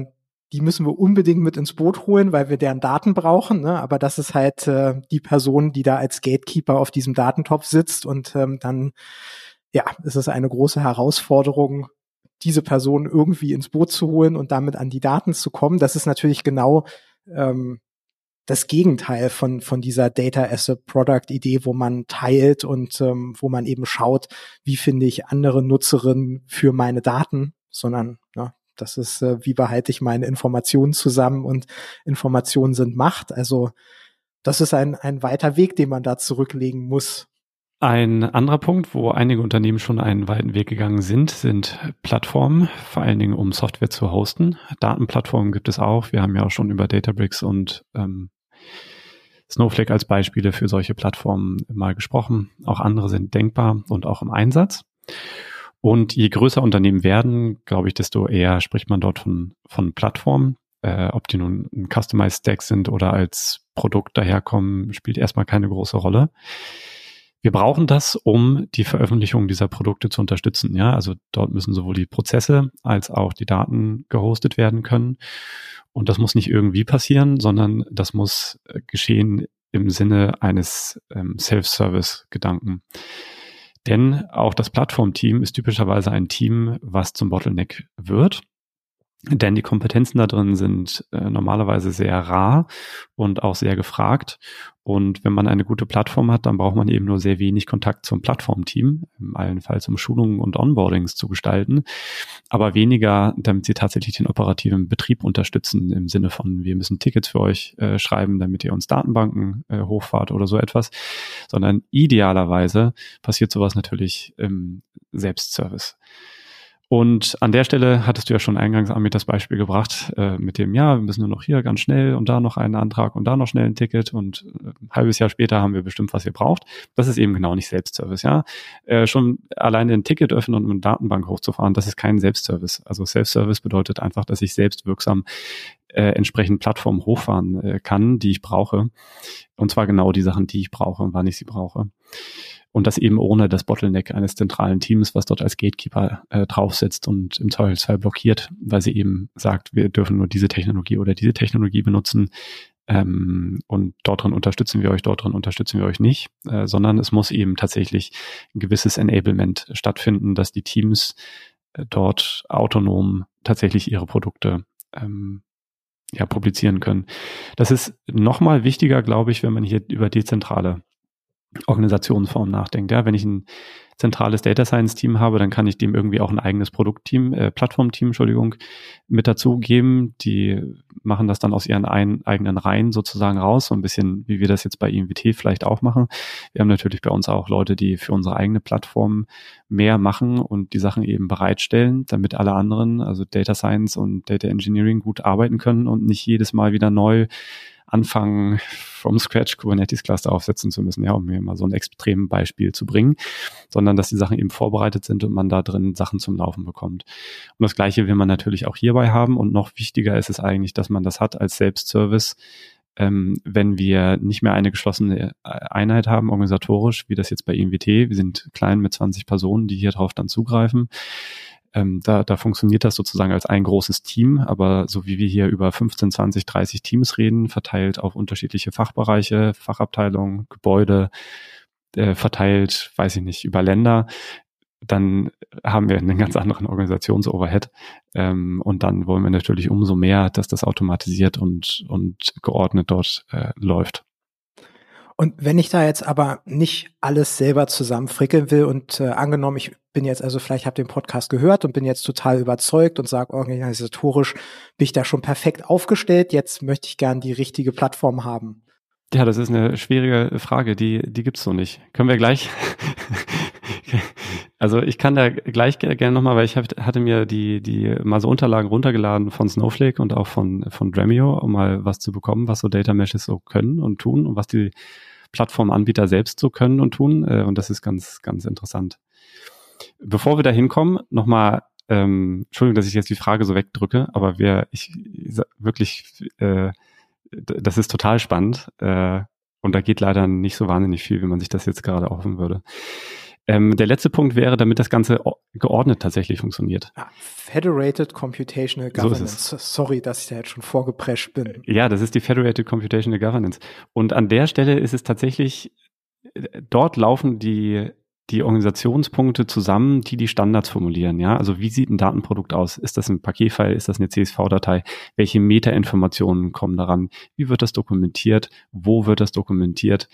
die müssen wir unbedingt mit ins Boot holen, weil wir deren Daten brauchen. Ne? Aber das ist halt äh, die Person, die da als Gatekeeper auf diesem Datentopf sitzt und ähm, dann, ja, ist es eine große Herausforderung, diese Person irgendwie ins Boot zu holen und damit an die Daten zu kommen. Das ist natürlich genau ähm, das Gegenteil von, von dieser Data as a Product Idee, wo man teilt und ähm, wo man eben schaut, wie finde ich andere Nutzerinnen für meine Daten, sondern ja, das ist, äh, wie behalte ich meine Informationen zusammen und Informationen sind Macht. Also das ist ein, ein weiter Weg, den man da zurücklegen muss. Ein anderer Punkt, wo einige Unternehmen schon einen weiten Weg gegangen sind, sind Plattformen, vor allen Dingen um Software zu hosten. Datenplattformen gibt es auch. Wir haben ja auch schon über Databricks und ähm, Snowflake als Beispiele für solche Plattformen mal gesprochen. Auch andere sind denkbar und auch im Einsatz. Und je größer Unternehmen werden, glaube ich, desto eher spricht man dort von, von Plattformen. Äh, ob die nun ein Customized Stack sind oder als Produkt daherkommen, spielt erstmal keine große Rolle. Wir brauchen das, um die Veröffentlichung dieser Produkte zu unterstützen. Ja, also dort müssen sowohl die Prozesse als auch die Daten gehostet werden können. Und das muss nicht irgendwie passieren, sondern das muss äh, geschehen im Sinne eines ähm, Self-Service-Gedanken. Denn auch das Plattformteam ist typischerweise ein Team, was zum Bottleneck wird. Denn die Kompetenzen da drin sind äh, normalerweise sehr rar und auch sehr gefragt. Und wenn man eine gute Plattform hat, dann braucht man eben nur sehr wenig Kontakt zum Plattformteam, im allenfalls um Schulungen und Onboardings zu gestalten, aber weniger, damit sie tatsächlich den operativen Betrieb unterstützen, im Sinne von, wir müssen Tickets für euch äh, schreiben, damit ihr uns Datenbanken äh, hochfahrt oder so etwas, sondern idealerweise passiert sowas natürlich im Selbstservice. Und an der Stelle hattest du ja schon eingangs mit das Beispiel gebracht, äh, mit dem, ja, wir müssen nur noch hier ganz schnell und da noch einen Antrag und da noch schnell ein Ticket und äh, ein halbes Jahr später haben wir bestimmt, was ihr braucht. Das ist eben genau nicht Selbstservice, ja. Äh, schon alleine ein Ticket öffnen und eine Datenbank hochzufahren, das ist kein Selbstservice. Also Self-Service bedeutet einfach, dass ich selbst wirksam äh, entsprechend Plattformen hochfahren äh, kann, die ich brauche. Und zwar genau die Sachen, die ich brauche und wann ich sie brauche. Und das eben ohne das Bottleneck eines zentralen Teams, was dort als Gatekeeper äh, draufsetzt und im Zweifelsfall blockiert, weil sie eben sagt, wir dürfen nur diese Technologie oder diese Technologie benutzen. Ähm, und dort drin unterstützen wir euch, dort drin unterstützen wir euch nicht, äh, sondern es muss eben tatsächlich ein gewisses Enablement stattfinden, dass die Teams äh, dort autonom tatsächlich ihre Produkte ähm, ja, publizieren können. Das ist nochmal wichtiger, glaube ich, wenn man hier über dezentrale Organisationsform nachdenkt. Ja, wenn ich ein zentrales Data Science Team habe, dann kann ich dem irgendwie auch ein eigenes Produktteam, äh, Plattformteam, Entschuldigung, mit dazugeben. Die machen das dann aus ihren ein, eigenen Reihen sozusagen raus, so ein bisschen, wie wir das jetzt bei IMWT vielleicht auch machen. Wir haben natürlich bei uns auch Leute, die für unsere eigene Plattform mehr machen und die Sachen eben bereitstellen, damit alle anderen, also Data Science und Data Engineering gut arbeiten können und nicht jedes Mal wieder neu anfangen, from scratch Kubernetes Cluster aufsetzen zu müssen, ja, um mir mal so ein extremes Beispiel zu bringen, sondern dass die Sachen eben vorbereitet sind und man da drin Sachen zum Laufen bekommt. Und das Gleiche will man natürlich auch hierbei haben. Und noch wichtiger ist es eigentlich, dass man das hat als Selbstservice, ähm, wenn wir nicht mehr eine geschlossene Einheit haben, organisatorisch, wie das jetzt bei IMWT, wir sind klein mit 20 Personen, die hier drauf dann zugreifen, ähm, da, da funktioniert das sozusagen als ein großes Team, aber so wie wir hier über 15, 20, 30 Teams reden, verteilt auf unterschiedliche Fachbereiche, Fachabteilungen, Gebäude, äh, verteilt, weiß ich nicht, über Länder, dann haben wir einen ganz anderen Organisationsoverhead. Ähm, und dann wollen wir natürlich umso mehr, dass das automatisiert und, und geordnet dort äh, läuft. Und wenn ich da jetzt aber nicht alles selber zusammenfrickeln will und äh, angenommen, ich bin jetzt also vielleicht habe den Podcast gehört und bin jetzt total überzeugt und sage organisatorisch bin ich da schon perfekt aufgestellt, jetzt möchte ich gern die richtige Plattform haben. Ja, das ist eine schwierige Frage, die die gibt's so nicht. Können wir gleich Also ich kann da gleich gerne nochmal, weil ich hab, hatte mir die, die mal so Unterlagen runtergeladen von Snowflake und auch von, von Dremio, um mal was zu bekommen, was so Data Meshes so können und tun und was die Plattformanbieter selbst so können und tun. Äh, und das ist ganz, ganz interessant. Bevor wir da hinkommen, nochmal, ähm, Entschuldigung, dass ich jetzt die Frage so wegdrücke, aber wer, ich, wirklich, äh, das ist total spannend. Äh, und da geht leider nicht so wahnsinnig viel, wie man sich das jetzt gerade hoffen würde. Ähm, der letzte Punkt wäre, damit das Ganze geordnet tatsächlich funktioniert. Ah, Federated Computational Governance. So Sorry, dass ich da jetzt schon vorgeprescht bin. Ja, das ist die Federated Computational Governance. Und an der Stelle ist es tatsächlich, äh, dort laufen die die Organisationspunkte zusammen, die die Standards formulieren. Ja, also wie sieht ein Datenprodukt aus? Ist das ein Paketfile? Ist das eine CSV-Datei? Welche Metainformationen kommen daran? Wie wird das dokumentiert? Wo wird das dokumentiert?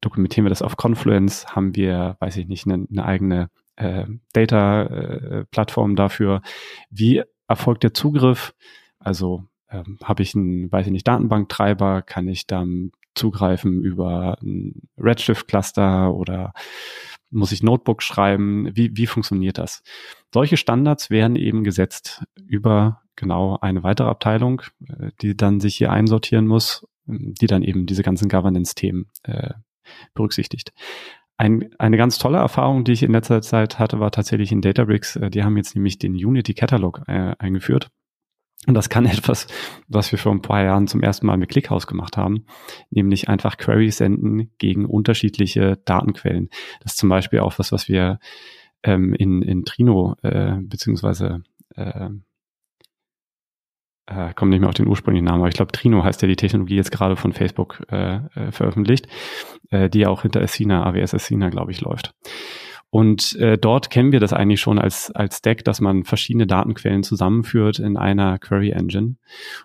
Dokumentieren wir das auf Confluence, haben wir, weiß ich nicht, eine, eine eigene äh, Data-Plattform äh, dafür. Wie erfolgt der Zugriff? Also ähm, habe ich einen, weiß ich nicht, Datenbanktreiber, kann ich dann zugreifen über ein Redshift-Cluster oder muss ich Notebook schreiben? Wie, wie funktioniert das? Solche Standards werden eben gesetzt über genau eine weitere Abteilung, äh, die dann sich hier einsortieren muss die dann eben diese ganzen Governance-Themen äh, berücksichtigt. Ein, eine ganz tolle Erfahrung, die ich in letzter Zeit hatte, war tatsächlich in Databricks. Äh, die haben jetzt nämlich den Unity Catalog äh, eingeführt. Und das kann etwas, was wir vor ein paar Jahren zum ersten Mal mit ClickHouse gemacht haben, nämlich einfach Queries senden gegen unterschiedliche Datenquellen. Das ist zum Beispiel auch was, was wir ähm, in, in Trino äh, beziehungsweise äh, äh, komme nicht mehr auf den ursprünglichen Namen, aber ich glaube Trino heißt ja die Technologie jetzt gerade von Facebook äh, äh, veröffentlicht, äh, die auch hinter Asina, AWS Asina, glaube ich, läuft. Und äh, dort kennen wir das eigentlich schon als, als Stack, dass man verschiedene Datenquellen zusammenführt in einer Query Engine.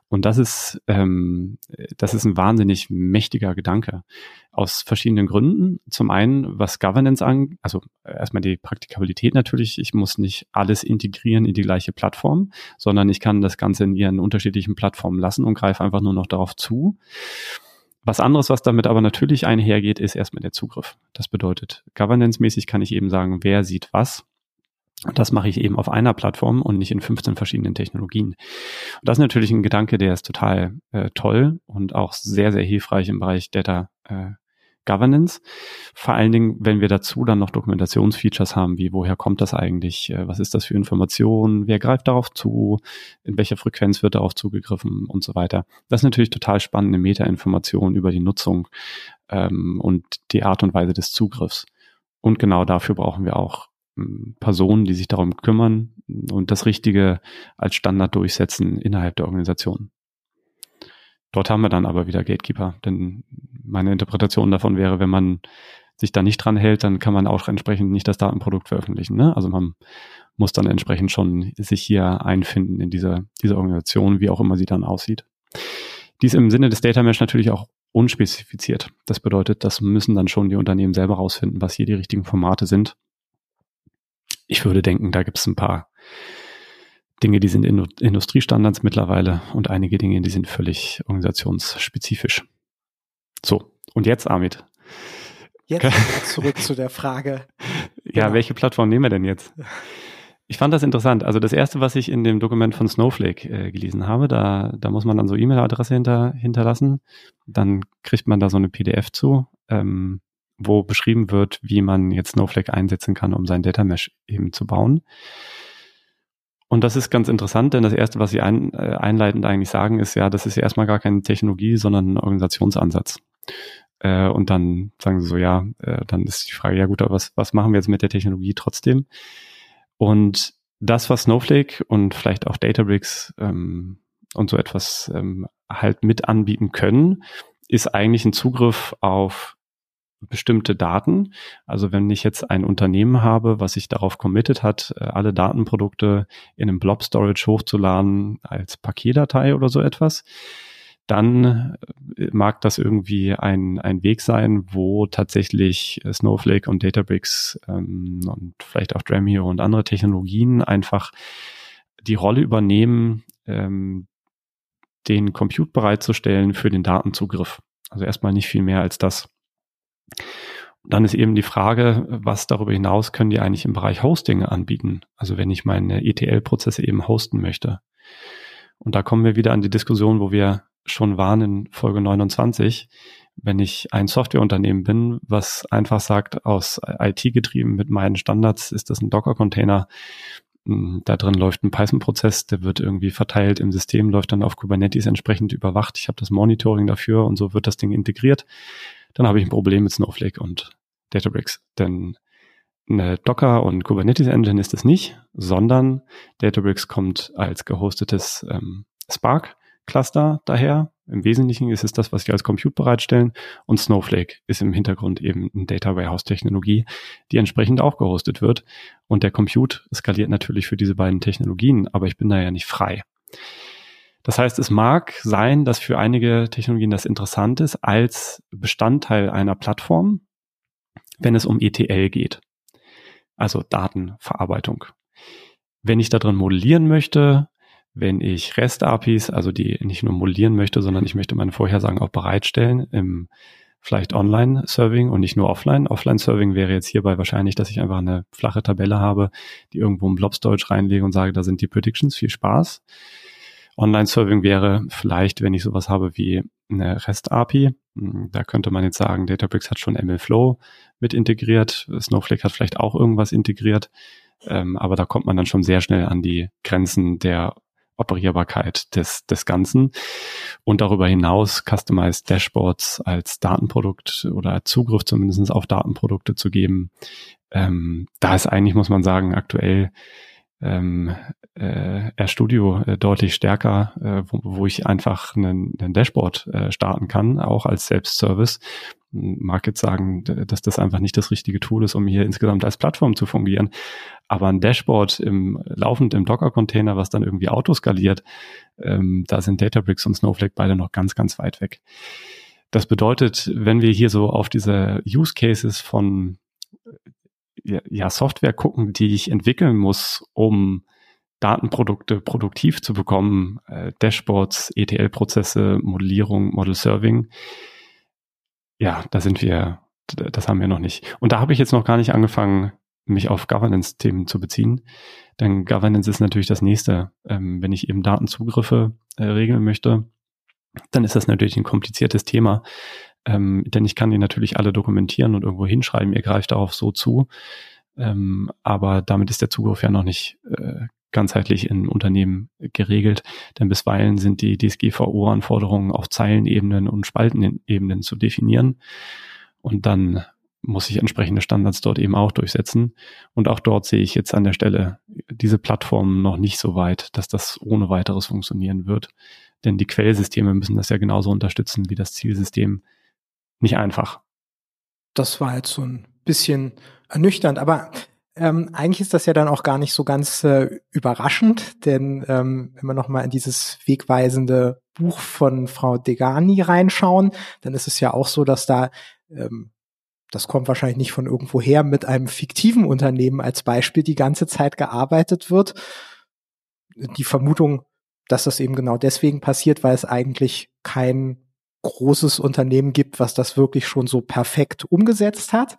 Und das ist, ähm, das ist ein wahnsinnig mächtiger Gedanke. Aus verschiedenen Gründen. Zum einen, was Governance angeht, also erstmal die Praktikabilität natürlich. Ich muss nicht alles integrieren in die gleiche Plattform, sondern ich kann das Ganze in ihren unterschiedlichen Plattformen lassen und greife einfach nur noch darauf zu. Was anderes, was damit aber natürlich einhergeht, ist erstmal der Zugriff. Das bedeutet, governance-mäßig kann ich eben sagen, wer sieht was. Und das mache ich eben auf einer Plattform und nicht in 15 verschiedenen Technologien. Und das ist natürlich ein Gedanke, der ist total äh, toll und auch sehr, sehr hilfreich im Bereich Data äh, Governance. Vor allen Dingen, wenn wir dazu dann noch Dokumentationsfeatures haben, wie woher kommt das eigentlich, äh, was ist das für Informationen, wer greift darauf zu, in welcher Frequenz wird darauf zugegriffen und so weiter. Das ist natürlich total spannende Metainformationen über die Nutzung ähm, und die Art und Weise des Zugriffs. Und genau dafür brauchen wir auch ähm, Personen, die sich darum kümmern und das Richtige als Standard durchsetzen innerhalb der Organisation. Dort haben wir dann aber wieder Gatekeeper, denn meine Interpretation davon wäre, wenn man sich da nicht dran hält, dann kann man auch entsprechend nicht das Datenprodukt veröffentlichen. Ne? Also man muss dann entsprechend schon sich hier einfinden in diese, diese Organisation, wie auch immer sie dann aussieht. Dies im Sinne des Data Mesh natürlich auch unspezifiziert. Das bedeutet, das müssen dann schon die Unternehmen selber rausfinden, was hier die richtigen Formate sind. Ich würde denken, da gibt es ein paar Dinge, die sind in Industriestandards mittlerweile und einige Dinge, die sind völlig organisationsspezifisch. So, und jetzt, Amit. Jetzt zurück zu der Frage. Ja, genau. welche Plattform nehmen wir denn jetzt? Ich fand das interessant. Also das erste, was ich in dem Dokument von Snowflake äh, gelesen habe, da, da muss man dann so E-Mail-Adresse hinter, hinterlassen. Dann kriegt man da so eine PDF zu, ähm, wo beschrieben wird, wie man jetzt Snowflake einsetzen kann, um sein Data Mesh eben zu bauen. Und das ist ganz interessant, denn das Erste, was Sie ein, äh, einleitend eigentlich sagen, ist ja, das ist ja erstmal gar keine Technologie, sondern ein Organisationsansatz. Äh, und dann sagen Sie so, ja, äh, dann ist die Frage, ja gut, aber was, was machen wir jetzt mit der Technologie trotzdem? Und das, was Snowflake und vielleicht auch Databricks ähm, und so etwas ähm, halt mit anbieten können, ist eigentlich ein Zugriff auf bestimmte Daten. Also wenn ich jetzt ein Unternehmen habe, was sich darauf committed hat, äh, alle Datenprodukte in einem Blob Storage hochzuladen als Paketdatei oder so etwas, dann äh, mag das irgendwie ein, ein Weg sein, wo tatsächlich Snowflake und Databricks ähm, und vielleicht auch Dremio und andere Technologien einfach die Rolle übernehmen, ähm, den Compute bereitzustellen für den Datenzugriff. Also erstmal nicht viel mehr als das. Dann ist eben die Frage, was darüber hinaus können die eigentlich im Bereich Hosting anbieten? Also wenn ich meine ETL-Prozesse eben hosten möchte. Und da kommen wir wieder an die Diskussion, wo wir schon waren in Folge 29. Wenn ich ein Softwareunternehmen bin, was einfach sagt, aus IT getrieben mit meinen Standards ist das ein Docker-Container, hm, da drin läuft ein Python-Prozess, der wird irgendwie verteilt im System, läuft dann auf Kubernetes entsprechend überwacht. Ich habe das Monitoring dafür und so wird das Ding integriert dann habe ich ein Problem mit Snowflake und Databricks. Denn eine Docker und Kubernetes Engine ist es nicht, sondern Databricks kommt als gehostetes ähm, Spark Cluster daher. Im Wesentlichen ist es das, was wir als Compute bereitstellen. Und Snowflake ist im Hintergrund eben eine Data Warehouse Technologie, die entsprechend auch gehostet wird. Und der Compute skaliert natürlich für diese beiden Technologien, aber ich bin da ja nicht frei. Das heißt, es mag sein, dass für einige Technologien das interessant ist als Bestandteil einer Plattform, wenn es um ETL geht, also Datenverarbeitung. Wenn ich da drin modellieren möchte, wenn ich REST-APIs, also die nicht nur modellieren möchte, sondern ich möchte meine Vorhersagen auch bereitstellen im vielleicht Online-Serving und nicht nur Offline. Offline-Serving wäre jetzt hierbei wahrscheinlich, dass ich einfach eine flache Tabelle habe, die irgendwo im Blob Storage reinlege und sage, da sind die Predictions, viel Spaß. Online-Serving wäre vielleicht, wenn ich sowas habe wie eine REST-API. Hm, da könnte man jetzt sagen, Databricks hat schon MLflow mit integriert. Snowflake hat vielleicht auch irgendwas integriert. Ähm, aber da kommt man dann schon sehr schnell an die Grenzen der Operierbarkeit des, des Ganzen. Und darüber hinaus Customized Dashboards als Datenprodukt oder Zugriff zumindest auf Datenprodukte zu geben. Ähm, da ist eigentlich, muss man sagen, aktuell ähm, äh, RStudio äh, deutlich stärker, äh, wo, wo ich einfach einen, einen Dashboard äh, starten kann, auch als Selbstservice. Mag jetzt sagen, dass das einfach nicht das richtige Tool ist, um hier insgesamt als Plattform zu fungieren. Aber ein Dashboard im, laufend im Docker-Container, was dann irgendwie autoskaliert, ähm, da sind Databricks und Snowflake beide noch ganz, ganz weit weg. Das bedeutet, wenn wir hier so auf diese Use Cases von ja, Software gucken, die ich entwickeln muss, um Datenprodukte produktiv zu bekommen, äh, Dashboards, ETL-Prozesse, Modellierung, Model Serving. Ja, da sind wir, das haben wir noch nicht. Und da habe ich jetzt noch gar nicht angefangen, mich auf Governance-Themen zu beziehen. Denn Governance ist natürlich das nächste. Ähm, wenn ich eben Datenzugriffe äh, regeln möchte, dann ist das natürlich ein kompliziertes Thema. Ähm, denn ich kann die natürlich alle dokumentieren und irgendwo hinschreiben, ihr greift darauf so zu. Ähm, aber damit ist der Zugriff ja noch nicht äh, ganzheitlich in Unternehmen geregelt, denn bisweilen sind die DSGVO-Anforderungen auf Zeilenebenen und Spaltenebenen zu definieren. Und dann muss ich entsprechende Standards dort eben auch durchsetzen. Und auch dort sehe ich jetzt an der Stelle diese Plattform noch nicht so weit, dass das ohne weiteres funktionieren wird. Denn die Quellsysteme müssen das ja genauso unterstützen wie das Zielsystem. Nicht einfach. Das war jetzt so ein bisschen ernüchternd, aber ähm, eigentlich ist das ja dann auch gar nicht so ganz äh, überraschend, denn ähm, wenn wir nochmal in dieses wegweisende Buch von Frau Degani reinschauen, dann ist es ja auch so, dass da, ähm, das kommt wahrscheinlich nicht von irgendwo her, mit einem fiktiven Unternehmen als Beispiel die ganze Zeit gearbeitet wird. Die Vermutung, dass das eben genau deswegen passiert, weil es eigentlich kein großes Unternehmen gibt, was das wirklich schon so perfekt umgesetzt hat.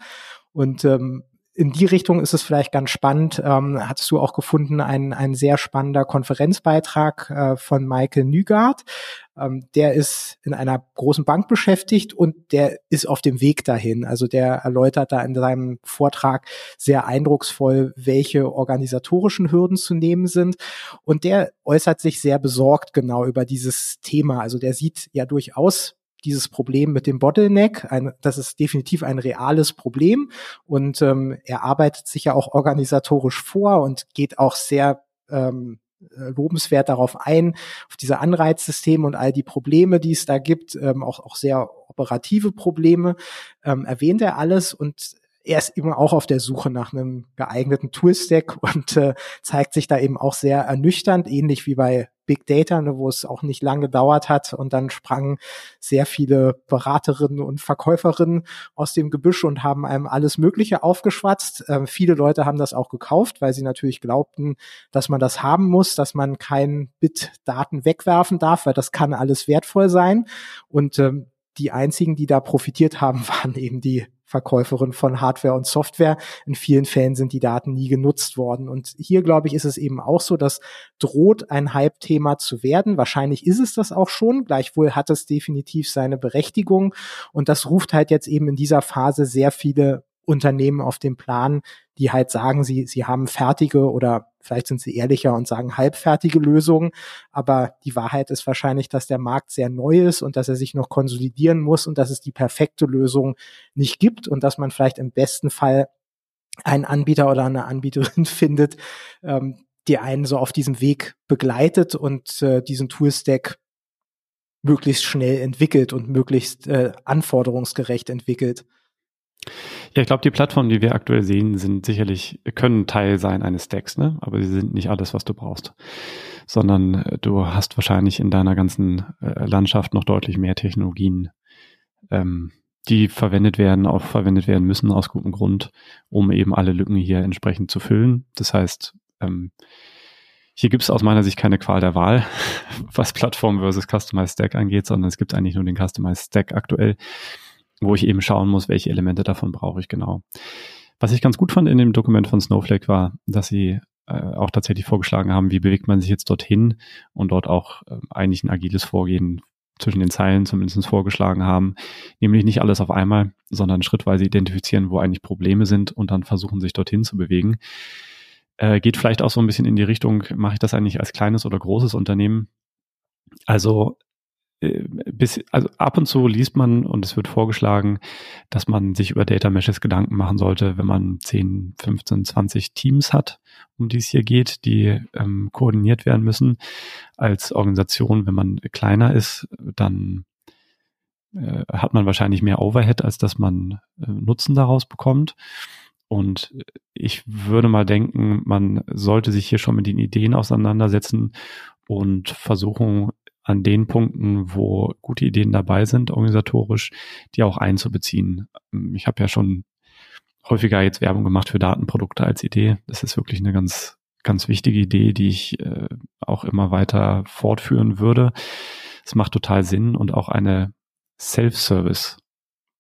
Und ähm, in die Richtung ist es vielleicht ganz spannend. Ähm, hattest du auch gefunden, ein, ein sehr spannender Konferenzbeitrag äh, von Michael Nygaard. Ähm, der ist in einer großen Bank beschäftigt und der ist auf dem Weg dahin. Also der erläutert da in seinem Vortrag sehr eindrucksvoll, welche organisatorischen Hürden zu nehmen sind. Und der äußert sich sehr besorgt genau über dieses Thema. Also der sieht ja durchaus dieses Problem mit dem Bottleneck. Ein, das ist definitiv ein reales Problem und ähm, er arbeitet sich ja auch organisatorisch vor und geht auch sehr ähm, äh, lobenswert darauf ein, auf diese Anreizsysteme und all die Probleme, die es da gibt, ähm, auch, auch sehr operative Probleme, ähm, erwähnt er alles und er ist immer auch auf der Suche nach einem geeigneten Toolstack und äh, zeigt sich da eben auch sehr ernüchternd, ähnlich wie bei Big Data, ne, wo es auch nicht lange gedauert hat und dann sprangen sehr viele Beraterinnen und Verkäuferinnen aus dem Gebüsch und haben einem alles Mögliche aufgeschwatzt. Ähm, viele Leute haben das auch gekauft, weil sie natürlich glaubten, dass man das haben muss, dass man kein Bit Daten wegwerfen darf, weil das kann alles wertvoll sein und ähm, die einzigen, die da profitiert haben, waren eben die Verkäuferin von Hardware und Software. In vielen Fällen sind die Daten nie genutzt worden. Und hier, glaube ich, ist es eben auch so, dass droht ein Hype-Thema zu werden. Wahrscheinlich ist es das auch schon. Gleichwohl hat es definitiv seine Berechtigung. Und das ruft halt jetzt eben in dieser Phase sehr viele Unternehmen auf den Plan, die halt sagen, sie, sie haben fertige oder vielleicht sind sie ehrlicher und sagen halbfertige Lösungen. Aber die Wahrheit ist wahrscheinlich, dass der Markt sehr neu ist und dass er sich noch konsolidieren muss und dass es die perfekte Lösung nicht gibt und dass man vielleicht im besten Fall einen Anbieter oder eine Anbieterin findet, ähm, die einen so auf diesem Weg begleitet und äh, diesen Toolstack möglichst schnell entwickelt und möglichst äh, anforderungsgerecht entwickelt. Ja, ich glaube, die Plattformen, die wir aktuell sehen, sind sicherlich, können Teil sein eines Stacks, ne? aber sie sind nicht alles, was du brauchst. Sondern äh, du hast wahrscheinlich in deiner ganzen äh, Landschaft noch deutlich mehr Technologien, ähm, die verwendet werden, auch verwendet werden müssen aus gutem Grund, um eben alle Lücken hier entsprechend zu füllen. Das heißt, ähm, hier gibt es aus meiner Sicht keine Qual der Wahl, was Plattform versus Customized Stack angeht, sondern es gibt eigentlich nur den Customized Stack aktuell wo ich eben schauen muss, welche Elemente davon brauche ich genau. Was ich ganz gut fand in dem Dokument von Snowflake war, dass sie äh, auch tatsächlich vorgeschlagen haben, wie bewegt man sich jetzt dorthin und dort auch äh, eigentlich ein agiles Vorgehen zwischen den Zeilen zumindest vorgeschlagen haben, nämlich nicht alles auf einmal, sondern schrittweise identifizieren, wo eigentlich Probleme sind und dann versuchen, sich dorthin zu bewegen. Äh, geht vielleicht auch so ein bisschen in die Richtung, mache ich das eigentlich als kleines oder großes Unternehmen? Also bis, also ab und zu liest man und es wird vorgeschlagen, dass man sich über Data Meshes Gedanken machen sollte, wenn man 10, 15, 20 Teams hat, um die es hier geht, die ähm, koordiniert werden müssen. Als Organisation, wenn man kleiner ist, dann äh, hat man wahrscheinlich mehr Overhead, als dass man äh, Nutzen daraus bekommt. Und ich würde mal denken, man sollte sich hier schon mit den Ideen auseinandersetzen und versuchen, an den Punkten, wo gute Ideen dabei sind, organisatorisch, die auch einzubeziehen. Ich habe ja schon häufiger jetzt Werbung gemacht für Datenprodukte als Idee. Das ist wirklich eine ganz, ganz wichtige Idee, die ich äh, auch immer weiter fortführen würde. Es macht total Sinn und auch eine Self-Service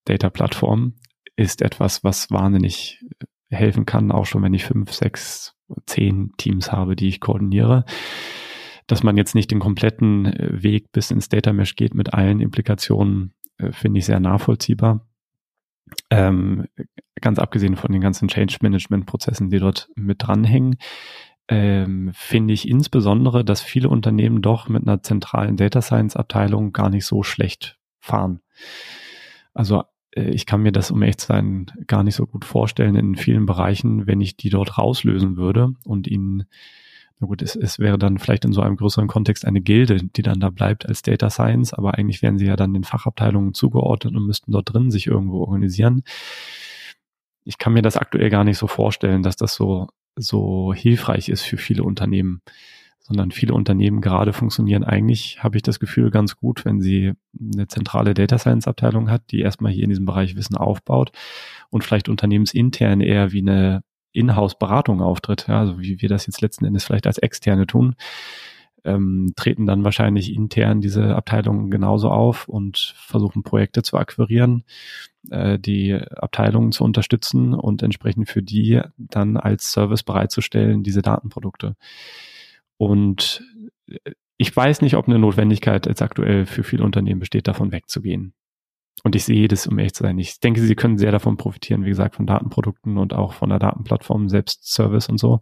Data Plattform ist etwas, was wahnsinnig helfen kann, auch schon wenn ich fünf, sechs, zehn Teams habe, die ich koordiniere dass man jetzt nicht den kompletten äh, Weg bis ins Data Mesh geht mit allen Implikationen, äh, finde ich sehr nachvollziehbar. Ähm, ganz abgesehen von den ganzen Change Management Prozessen, die dort mit dranhängen, ähm, finde ich insbesondere, dass viele Unternehmen doch mit einer zentralen Data Science Abteilung gar nicht so schlecht fahren. Also äh, ich kann mir das, um echt zu sein, gar nicht so gut vorstellen in vielen Bereichen, wenn ich die dort rauslösen würde und ihnen na gut, es, es wäre dann vielleicht in so einem größeren Kontext eine Gilde, die dann da bleibt als Data Science, aber eigentlich wären sie ja dann den Fachabteilungen zugeordnet und müssten dort drin sich irgendwo organisieren. Ich kann mir das aktuell gar nicht so vorstellen, dass das so, so hilfreich ist für viele Unternehmen, sondern viele Unternehmen gerade funktionieren eigentlich, habe ich das Gefühl, ganz gut, wenn sie eine zentrale Data Science Abteilung hat, die erstmal hier in diesem Bereich Wissen aufbaut und vielleicht unternehmensintern eher wie eine Inhouse-Beratung auftritt, ja, also wie wir das jetzt letzten Endes vielleicht als Externe tun, ähm, treten dann wahrscheinlich intern diese Abteilungen genauso auf und versuchen Projekte zu akquirieren, äh, die Abteilungen zu unterstützen und entsprechend für die dann als Service bereitzustellen, diese Datenprodukte. Und äh, ich weiß nicht, ob eine Notwendigkeit jetzt aktuell für viele Unternehmen besteht, davon wegzugehen. Und ich sehe das, um ehrlich zu sein. Ich denke, sie können sehr davon profitieren, wie gesagt, von Datenprodukten und auch von der Datenplattform, selbst Service und so.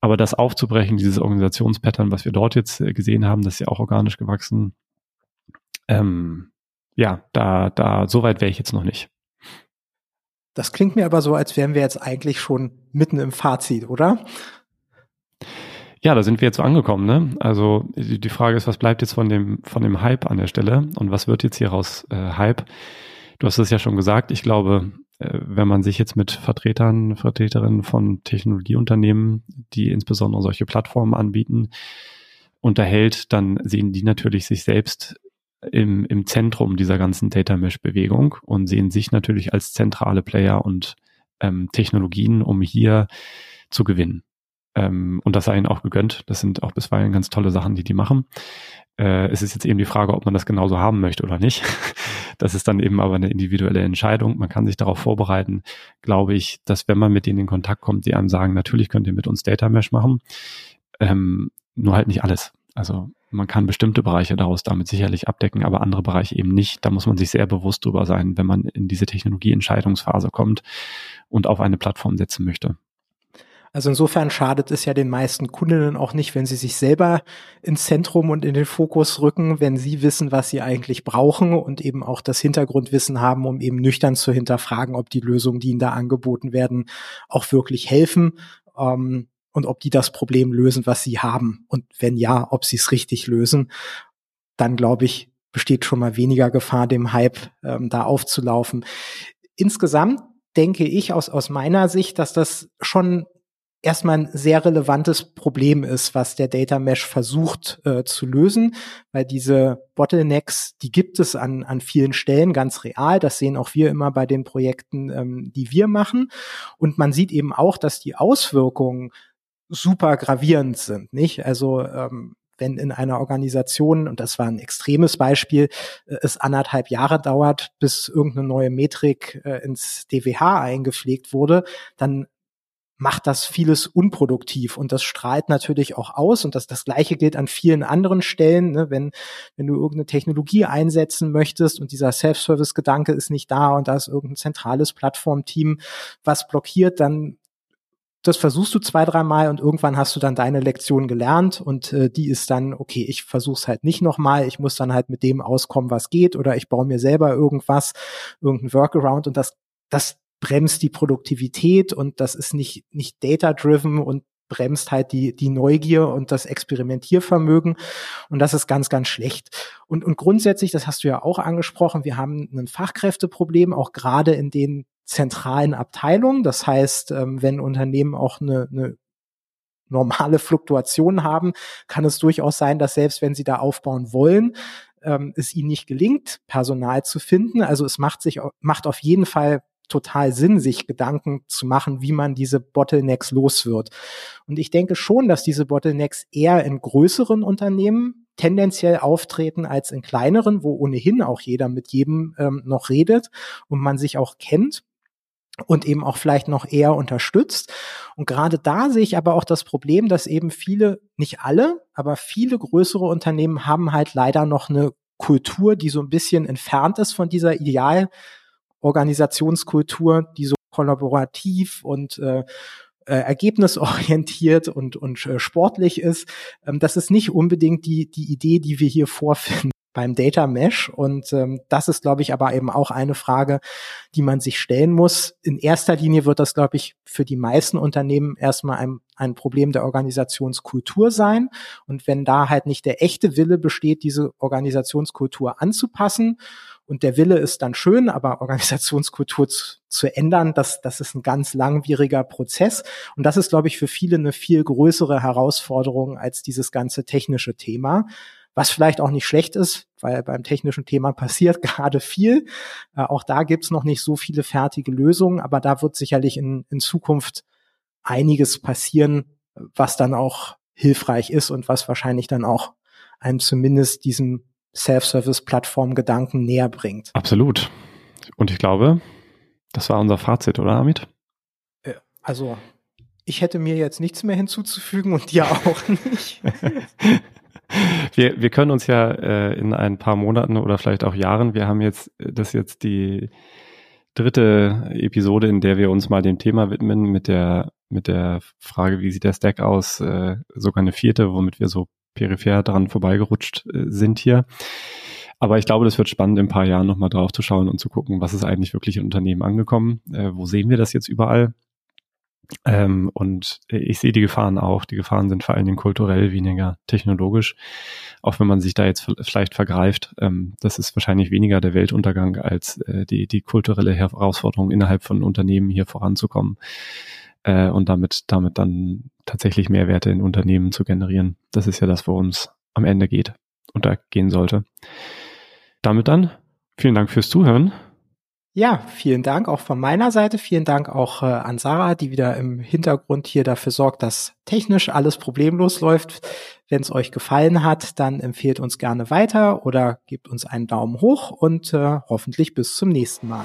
Aber das aufzubrechen, dieses Organisationspattern, was wir dort jetzt äh, gesehen haben, das ist ja auch organisch gewachsen. Ähm, ja, da, da, so weit wäre ich jetzt noch nicht. Das klingt mir aber so, als wären wir jetzt eigentlich schon mitten im Fazit, oder? Ja, da sind wir jetzt so angekommen. Ne? Also die Frage ist, was bleibt jetzt von dem, von dem Hype an der Stelle und was wird jetzt hieraus äh, Hype? Du hast es ja schon gesagt. Ich glaube, äh, wenn man sich jetzt mit Vertretern, Vertreterinnen von Technologieunternehmen, die insbesondere solche Plattformen anbieten, unterhält, dann sehen die natürlich sich selbst im, im Zentrum dieser ganzen Data Mesh Bewegung und sehen sich natürlich als zentrale Player und ähm, Technologien, um hier zu gewinnen. Ähm, und das sei ihnen auch gegönnt. Das sind auch bisweilen ganz tolle Sachen, die die machen. Äh, es ist jetzt eben die Frage, ob man das genauso haben möchte oder nicht. Das ist dann eben aber eine individuelle Entscheidung. Man kann sich darauf vorbereiten, glaube ich, dass wenn man mit denen in Kontakt kommt, die einem sagen, natürlich könnt ihr mit uns Data Mesh machen, ähm, nur halt nicht alles. Also man kann bestimmte Bereiche daraus damit sicherlich abdecken, aber andere Bereiche eben nicht. Da muss man sich sehr bewusst drüber sein, wenn man in diese Technologieentscheidungsphase kommt und auf eine Plattform setzen möchte. Also insofern schadet es ja den meisten Kundinnen auch nicht, wenn sie sich selber ins Zentrum und in den Fokus rücken, wenn sie wissen, was sie eigentlich brauchen und eben auch das Hintergrundwissen haben, um eben nüchtern zu hinterfragen, ob die Lösungen, die ihnen da angeboten werden, auch wirklich helfen. Ähm, und ob die das Problem lösen, was sie haben. Und wenn ja, ob sie es richtig lösen, dann glaube ich, besteht schon mal weniger Gefahr, dem Hype ähm, da aufzulaufen. Insgesamt denke ich aus, aus meiner Sicht, dass das schon erstmal ein sehr relevantes Problem ist, was der Data Mesh versucht äh, zu lösen, weil diese Bottlenecks, die gibt es an, an vielen Stellen ganz real. Das sehen auch wir immer bei den Projekten, ähm, die wir machen. Und man sieht eben auch, dass die Auswirkungen super gravierend sind, nicht? Also ähm, wenn in einer Organisation, und das war ein extremes Beispiel, äh, es anderthalb Jahre dauert, bis irgendeine neue Metrik äh, ins DWH eingepflegt wurde, dann macht das vieles unproduktiv und das strahlt natürlich auch aus und das, das gleiche gilt an vielen anderen Stellen, ne? wenn, wenn du irgendeine Technologie einsetzen möchtest und dieser Self-Service-Gedanke ist nicht da und da ist irgendein zentrales Plattformteam, was blockiert, dann das versuchst du zwei, dreimal und irgendwann hast du dann deine Lektion gelernt und äh, die ist dann, okay, ich versuch's halt nicht nochmal, ich muss dann halt mit dem auskommen, was geht oder ich baue mir selber irgendwas, irgendein Workaround und das, das bremst die Produktivität und das ist nicht, nicht data-driven und bremst halt die, die Neugier und das Experimentiervermögen. Und das ist ganz, ganz schlecht. Und, und grundsätzlich, das hast du ja auch angesprochen, wir haben ein Fachkräfteproblem, auch gerade in den zentralen Abteilungen. Das heißt, ähm, wenn Unternehmen auch eine, eine normale Fluktuation haben, kann es durchaus sein, dass selbst wenn sie da aufbauen wollen, ähm, es ihnen nicht gelingt, Personal zu finden. Also es macht sich, macht auf jeden Fall total Sinn, sich Gedanken zu machen, wie man diese Bottlenecks los wird. Und ich denke schon, dass diese Bottlenecks eher in größeren Unternehmen tendenziell auftreten als in kleineren, wo ohnehin auch jeder mit jedem ähm, noch redet und man sich auch kennt und eben auch vielleicht noch eher unterstützt. Und gerade da sehe ich aber auch das Problem, dass eben viele, nicht alle, aber viele größere Unternehmen haben halt leider noch eine Kultur, die so ein bisschen entfernt ist von dieser Idealorganisationskultur, die so kollaborativ und äh, äh, ergebnisorientiert und, und äh, sportlich ist. Ähm, das ist nicht unbedingt die, die Idee, die wir hier vorfinden beim Data Mesh. Und ähm, das ist, glaube ich, aber eben auch eine Frage, die man sich stellen muss. In erster Linie wird das, glaube ich, für die meisten Unternehmen erstmal ein, ein Problem der Organisationskultur sein. Und wenn da halt nicht der echte Wille besteht, diese Organisationskultur anzupassen, und der Wille ist dann schön, aber Organisationskultur zu, zu ändern, das, das ist ein ganz langwieriger Prozess. Und das ist, glaube ich, für viele eine viel größere Herausforderung als dieses ganze technische Thema was vielleicht auch nicht schlecht ist, weil beim technischen Thema passiert gerade viel. Äh, auch da gibt's noch nicht so viele fertige Lösungen, aber da wird sicherlich in, in Zukunft einiges passieren, was dann auch hilfreich ist und was wahrscheinlich dann auch einem zumindest diesem Self-Service-Plattform-Gedanken näher bringt. Absolut. Und ich glaube, das war unser Fazit, oder Amit? Äh, also, ich hätte mir jetzt nichts mehr hinzuzufügen und dir auch nicht. wir, wir können uns ja äh, in ein paar Monaten oder vielleicht auch Jahren, wir haben jetzt, das jetzt die dritte Episode, in der wir uns mal dem Thema widmen mit der, mit der Frage, wie sieht der Stack aus, äh, sogar eine vierte, womit wir so peripher dran vorbeigerutscht äh, sind hier. Aber ich glaube, das wird spannend, in ein paar Jahren nochmal drauf zu schauen und zu gucken, was ist eigentlich wirklich in Unternehmen angekommen, äh, wo sehen wir das jetzt überall ähm, und ich sehe die Gefahren auch. Die Gefahren sind vor allen Dingen kulturell, weniger technologisch. Auch wenn man sich da jetzt vielleicht vergreift, ähm, das ist wahrscheinlich weniger der Weltuntergang als äh, die, die kulturelle Herausforderung innerhalb von Unternehmen hier voranzukommen äh, und damit, damit dann tatsächlich Mehrwerte in Unternehmen zu generieren. Das ist ja das, worum es am Ende geht und da gehen sollte. Damit dann, vielen Dank fürs Zuhören. Ja, vielen Dank auch von meiner Seite. Vielen Dank auch äh, an Sarah, die wieder im Hintergrund hier dafür sorgt, dass technisch alles problemlos läuft. Wenn es euch gefallen hat, dann empfehlt uns gerne weiter oder gebt uns einen Daumen hoch und äh, hoffentlich bis zum nächsten Mal.